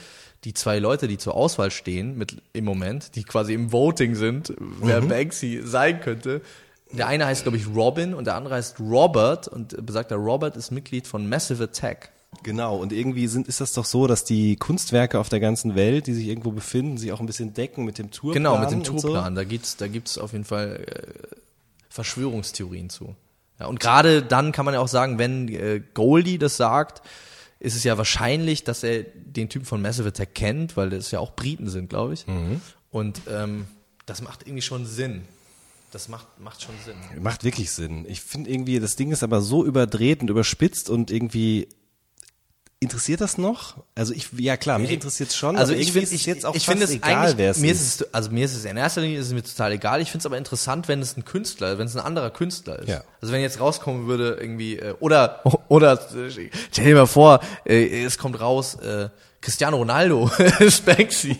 die zwei Leute, die zur Auswahl stehen mit im Moment, die quasi im Voting sind, wer Banksy sein könnte, der eine heißt glaube ich Robin und der andere heißt Robert und besagter Robert ist Mitglied von Massive Attack. Genau, und irgendwie sind, ist das doch so, dass die Kunstwerke auf der ganzen Welt, die sich irgendwo befinden, sich auch ein bisschen decken mit dem Tourplan. Genau, mit dem Tourplan. Da gibt's, da gibt's auf jeden Fall äh, Verschwörungstheorien zu. Ja, und gerade dann kann man ja auch sagen, wenn äh, Goldie das sagt, ist es ja wahrscheinlich, dass er den Typen von Massive Attack kennt, weil das ja auch Briten sind, glaube ich. Und ähm, das macht irgendwie schon Sinn. Das macht, macht schon Sinn. Macht wirklich Sinn. Ich finde irgendwie, das Ding ist aber so überdreht und überspitzt und irgendwie interessiert das noch? Also ich, ja klar, mich interessiert schon. Also ich finde, es jetzt auch ich fast es egal, wer es mir ist. es, also mir ist es in erster Linie ist es mir total egal. Ich finde es aber interessant, wenn es ein Künstler, wenn es ein anderer Künstler ist. Ja. Also wenn jetzt rauskommen würde irgendwie äh, oder oder äh, stell dir mal vor, äh, es kommt raus, äh, Cristiano Ronaldo ist Banksy.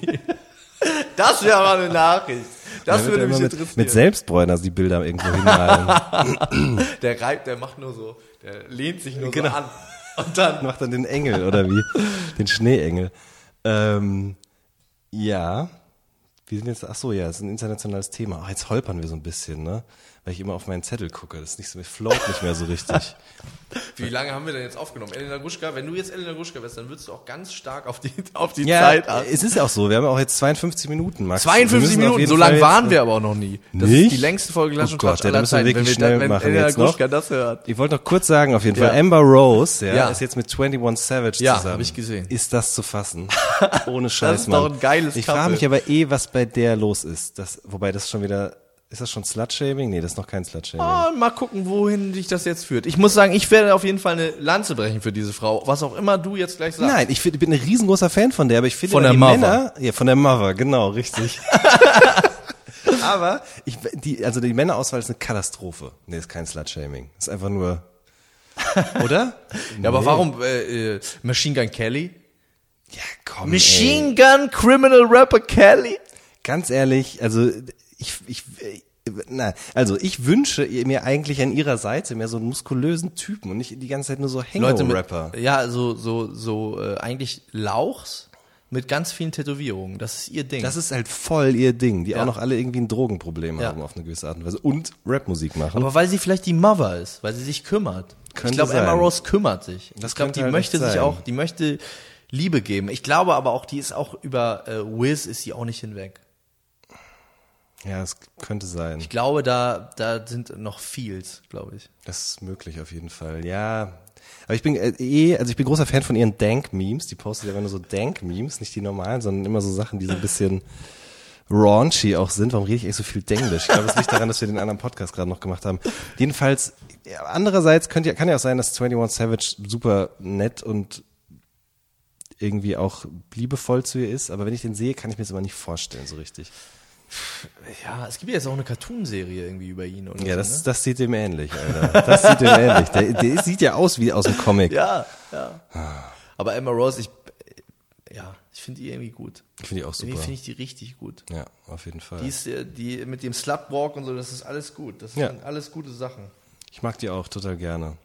Das wäre mal eine Nachricht. Das würde mich mit, interessieren. mit Selbstbräuners die Bilder irgendwo hinmalen. der reibt, der macht nur so, der lehnt sich nur Genau. so an. Und dann Macht dann den Engel, oder wie? Den Schneeengel. Ähm, ja. Wir sind jetzt, ach so, ja, es ist ein internationales Thema. Ach, jetzt holpern wir so ein bisschen, ne? Weil ich immer auf meinen Zettel gucke. Das ist nicht so, mir float nicht mehr so richtig. Wie lange haben wir denn jetzt aufgenommen? Elena Gruschka, wenn du jetzt Elena Gruschka wärst, dann würdest du auch ganz stark auf die, auf die ja, Zeit achten. es ist ja auch so. Wir haben ja auch jetzt 52 Minuten, Max. Wir 52 müssen auf Minuten, so Fall lang jetzt- waren wir aber auch noch nie. Das Nicht? ist die längste Folge Klatsch Oh und Gott, ja, da aller müssen wir Zeiten. wirklich wenn schnell da, wenn machen Elena jetzt noch. Gruschka das hört. Ich wollte noch kurz sagen, auf jeden Ja. Fall, Amber Rose, ja, Ja. ist jetzt mit 21 Savage Ja, zusammen. hab ich gesehen. Ist das zu fassen? Ohne Scheiß, ist doch Mann. ein geiles Ich frage mich aber eh, was bei der los ist. Das, wobei das schon wieder, ist das schon Slut-Shaming? Nee, das ist noch kein Slut-Shaming. Ah, mal gucken, wohin dich das jetzt führt. Ich muss sagen, ich werde auf jeden Fall eine Lanze brechen für diese Frau. Was auch immer du jetzt gleich sagst. Nein, ich find, bin ein riesengroßer Fan von der, aber ich finde Von der die Mother. Männer, ja, von der Mother, genau, richtig. aber ich, die, also die Männerauswahl ist eine Katastrophe. Nee, ist kein Slut-Shaming. Ist einfach nur, oder? Ja, aber Nee. warum äh, äh, Machine Gun Kelly? Ja, komm, ey. Machine Gun Criminal Rapper Kelly? Ganz ehrlich, also ich, ich, äh, na, also ich wünsche mir eigentlich an ihrer Seite mehr so einen muskulösen Typen und nicht die ganze Zeit nur so Hango-Rapper. ja, so, so, so, äh, eigentlich Lauchs, mit ganz vielen Tätowierungen. Das ist ihr Ding. Das ist halt voll ihr Ding, die Ja. auch noch alle irgendwie ein Drogenproblem Ja. haben auf eine gewisse Art und Weise und Rapmusik machen. Aber weil sie vielleicht die Mother ist, weil sie sich kümmert. Könnte ich glaube. Emma Rose kümmert sich. Das ich glaube, die halt möchte sich auch, die möchte Liebe geben. Ich glaube aber auch, die ist auch über äh, Wiz ist sie auch nicht hinweg. Ja, es könnte sein. Ich glaube, da da sind noch Feels, glaube ich. Das ist möglich auf jeden Fall. Ja. Aber ich bin äh, eh, also ich bin großer Fan von ihren Dank-Memes. Die postet ja immer nur so Dank-Memes, nicht die normalen, sondern immer so Sachen, die so ein bisschen raunchy auch sind. Warum rede ich eigentlich so viel Denglisch? Ich glaube, es liegt daran, dass wir den anderen Podcast gerade noch gemacht haben. Jedenfalls, andererseits könnte kann ja auch sein, dass 21 Savage super nett und irgendwie auch liebevoll zu ihr ist, aber wenn ich den sehe, kann ich mir das immer nicht vorstellen, so richtig. Ja, es gibt ja jetzt auch eine Cartoonserie irgendwie über ihn oder Ja, so, das, ne? das sieht dem ähnlich, Alter. Das sieht dem ähnlich. Der, der sieht ja aus wie aus dem Comic. Ja, ja. Aber Emma Rose, ich ja, ich finde die irgendwie gut. Ich finde die auch super. Irgendwie finde ich die richtig gut. Ja, auf jeden Fall. Die ist äh, die mit dem Slutwalk und so, das ist alles gut. Das Ja. sind alles gute Sachen. Ich mag die auch total gerne.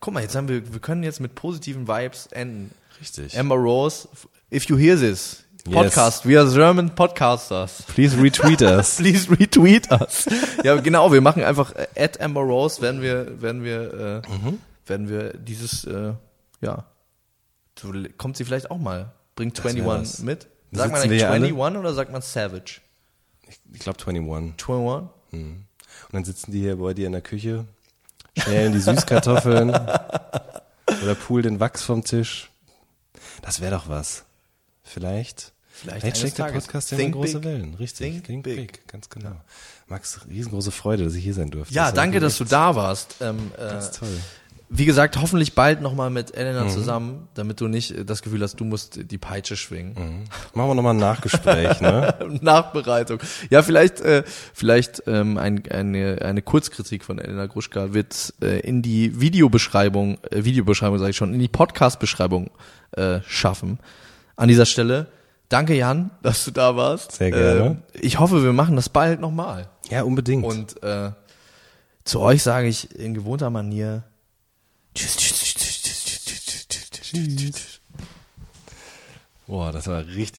Guck mal, jetzt haben wir, wir können jetzt mit positiven Vibes enden. Richtig. Emma Rose, if you hear this Yes. podcast, we are German podcasters. Please retweet us. Please retweet us. ja, genau, wir machen einfach äh, at Emma Rose, werden wir, werden wir, äh, Mhm. werden wir dieses, äh, ja, so, kommt sie vielleicht auch mal. Bringt wär 21 das. mit. Sagt man eigentlich hier alle. 21 oder sagt man Savage? Ich glaube 21. 21? Und dann sitzen die hier bei dir in der Küche, schälen die Süßkartoffeln oder poolen den Wachs vom Tisch. Das wäre doch was. Vielleicht. Vielleicht Vielleicht schlägt der. Podcast ja große. Wellen. Richtig. Think Think, big. big. Ganz genau. Max, riesengroße Freude, dass ich hier sein durfte. Ja, Das danke, dass du da warst. Ähm, äh, Ganz toll. Wie gesagt, hoffentlich bald nochmal mit Elena Mhm. zusammen, damit du nicht äh, das Gefühl hast, du musst die Peitsche schwingen. Machen wir nochmal ein Nachgespräch, ne? Nachbereitung. Ja, vielleicht, äh, vielleicht ähm, ein, eine, eine Kurzkritik von Elena Gruschka wird äh, in die Videobeschreibung, äh, Videobeschreibung sage ich schon, in die Podcast-Beschreibung äh, schaffen. An dieser Stelle, Danke, Jan, dass du da warst. Sehr gerne. Äh, ich hoffe, wir machen das bald nochmal. Ja, unbedingt. Und äh, zu euch sage ich in gewohnter Manier Tschüss, tschüss, tschüss, tschüss, tschüss, tschüss, tschüss. Boah, das war richtig.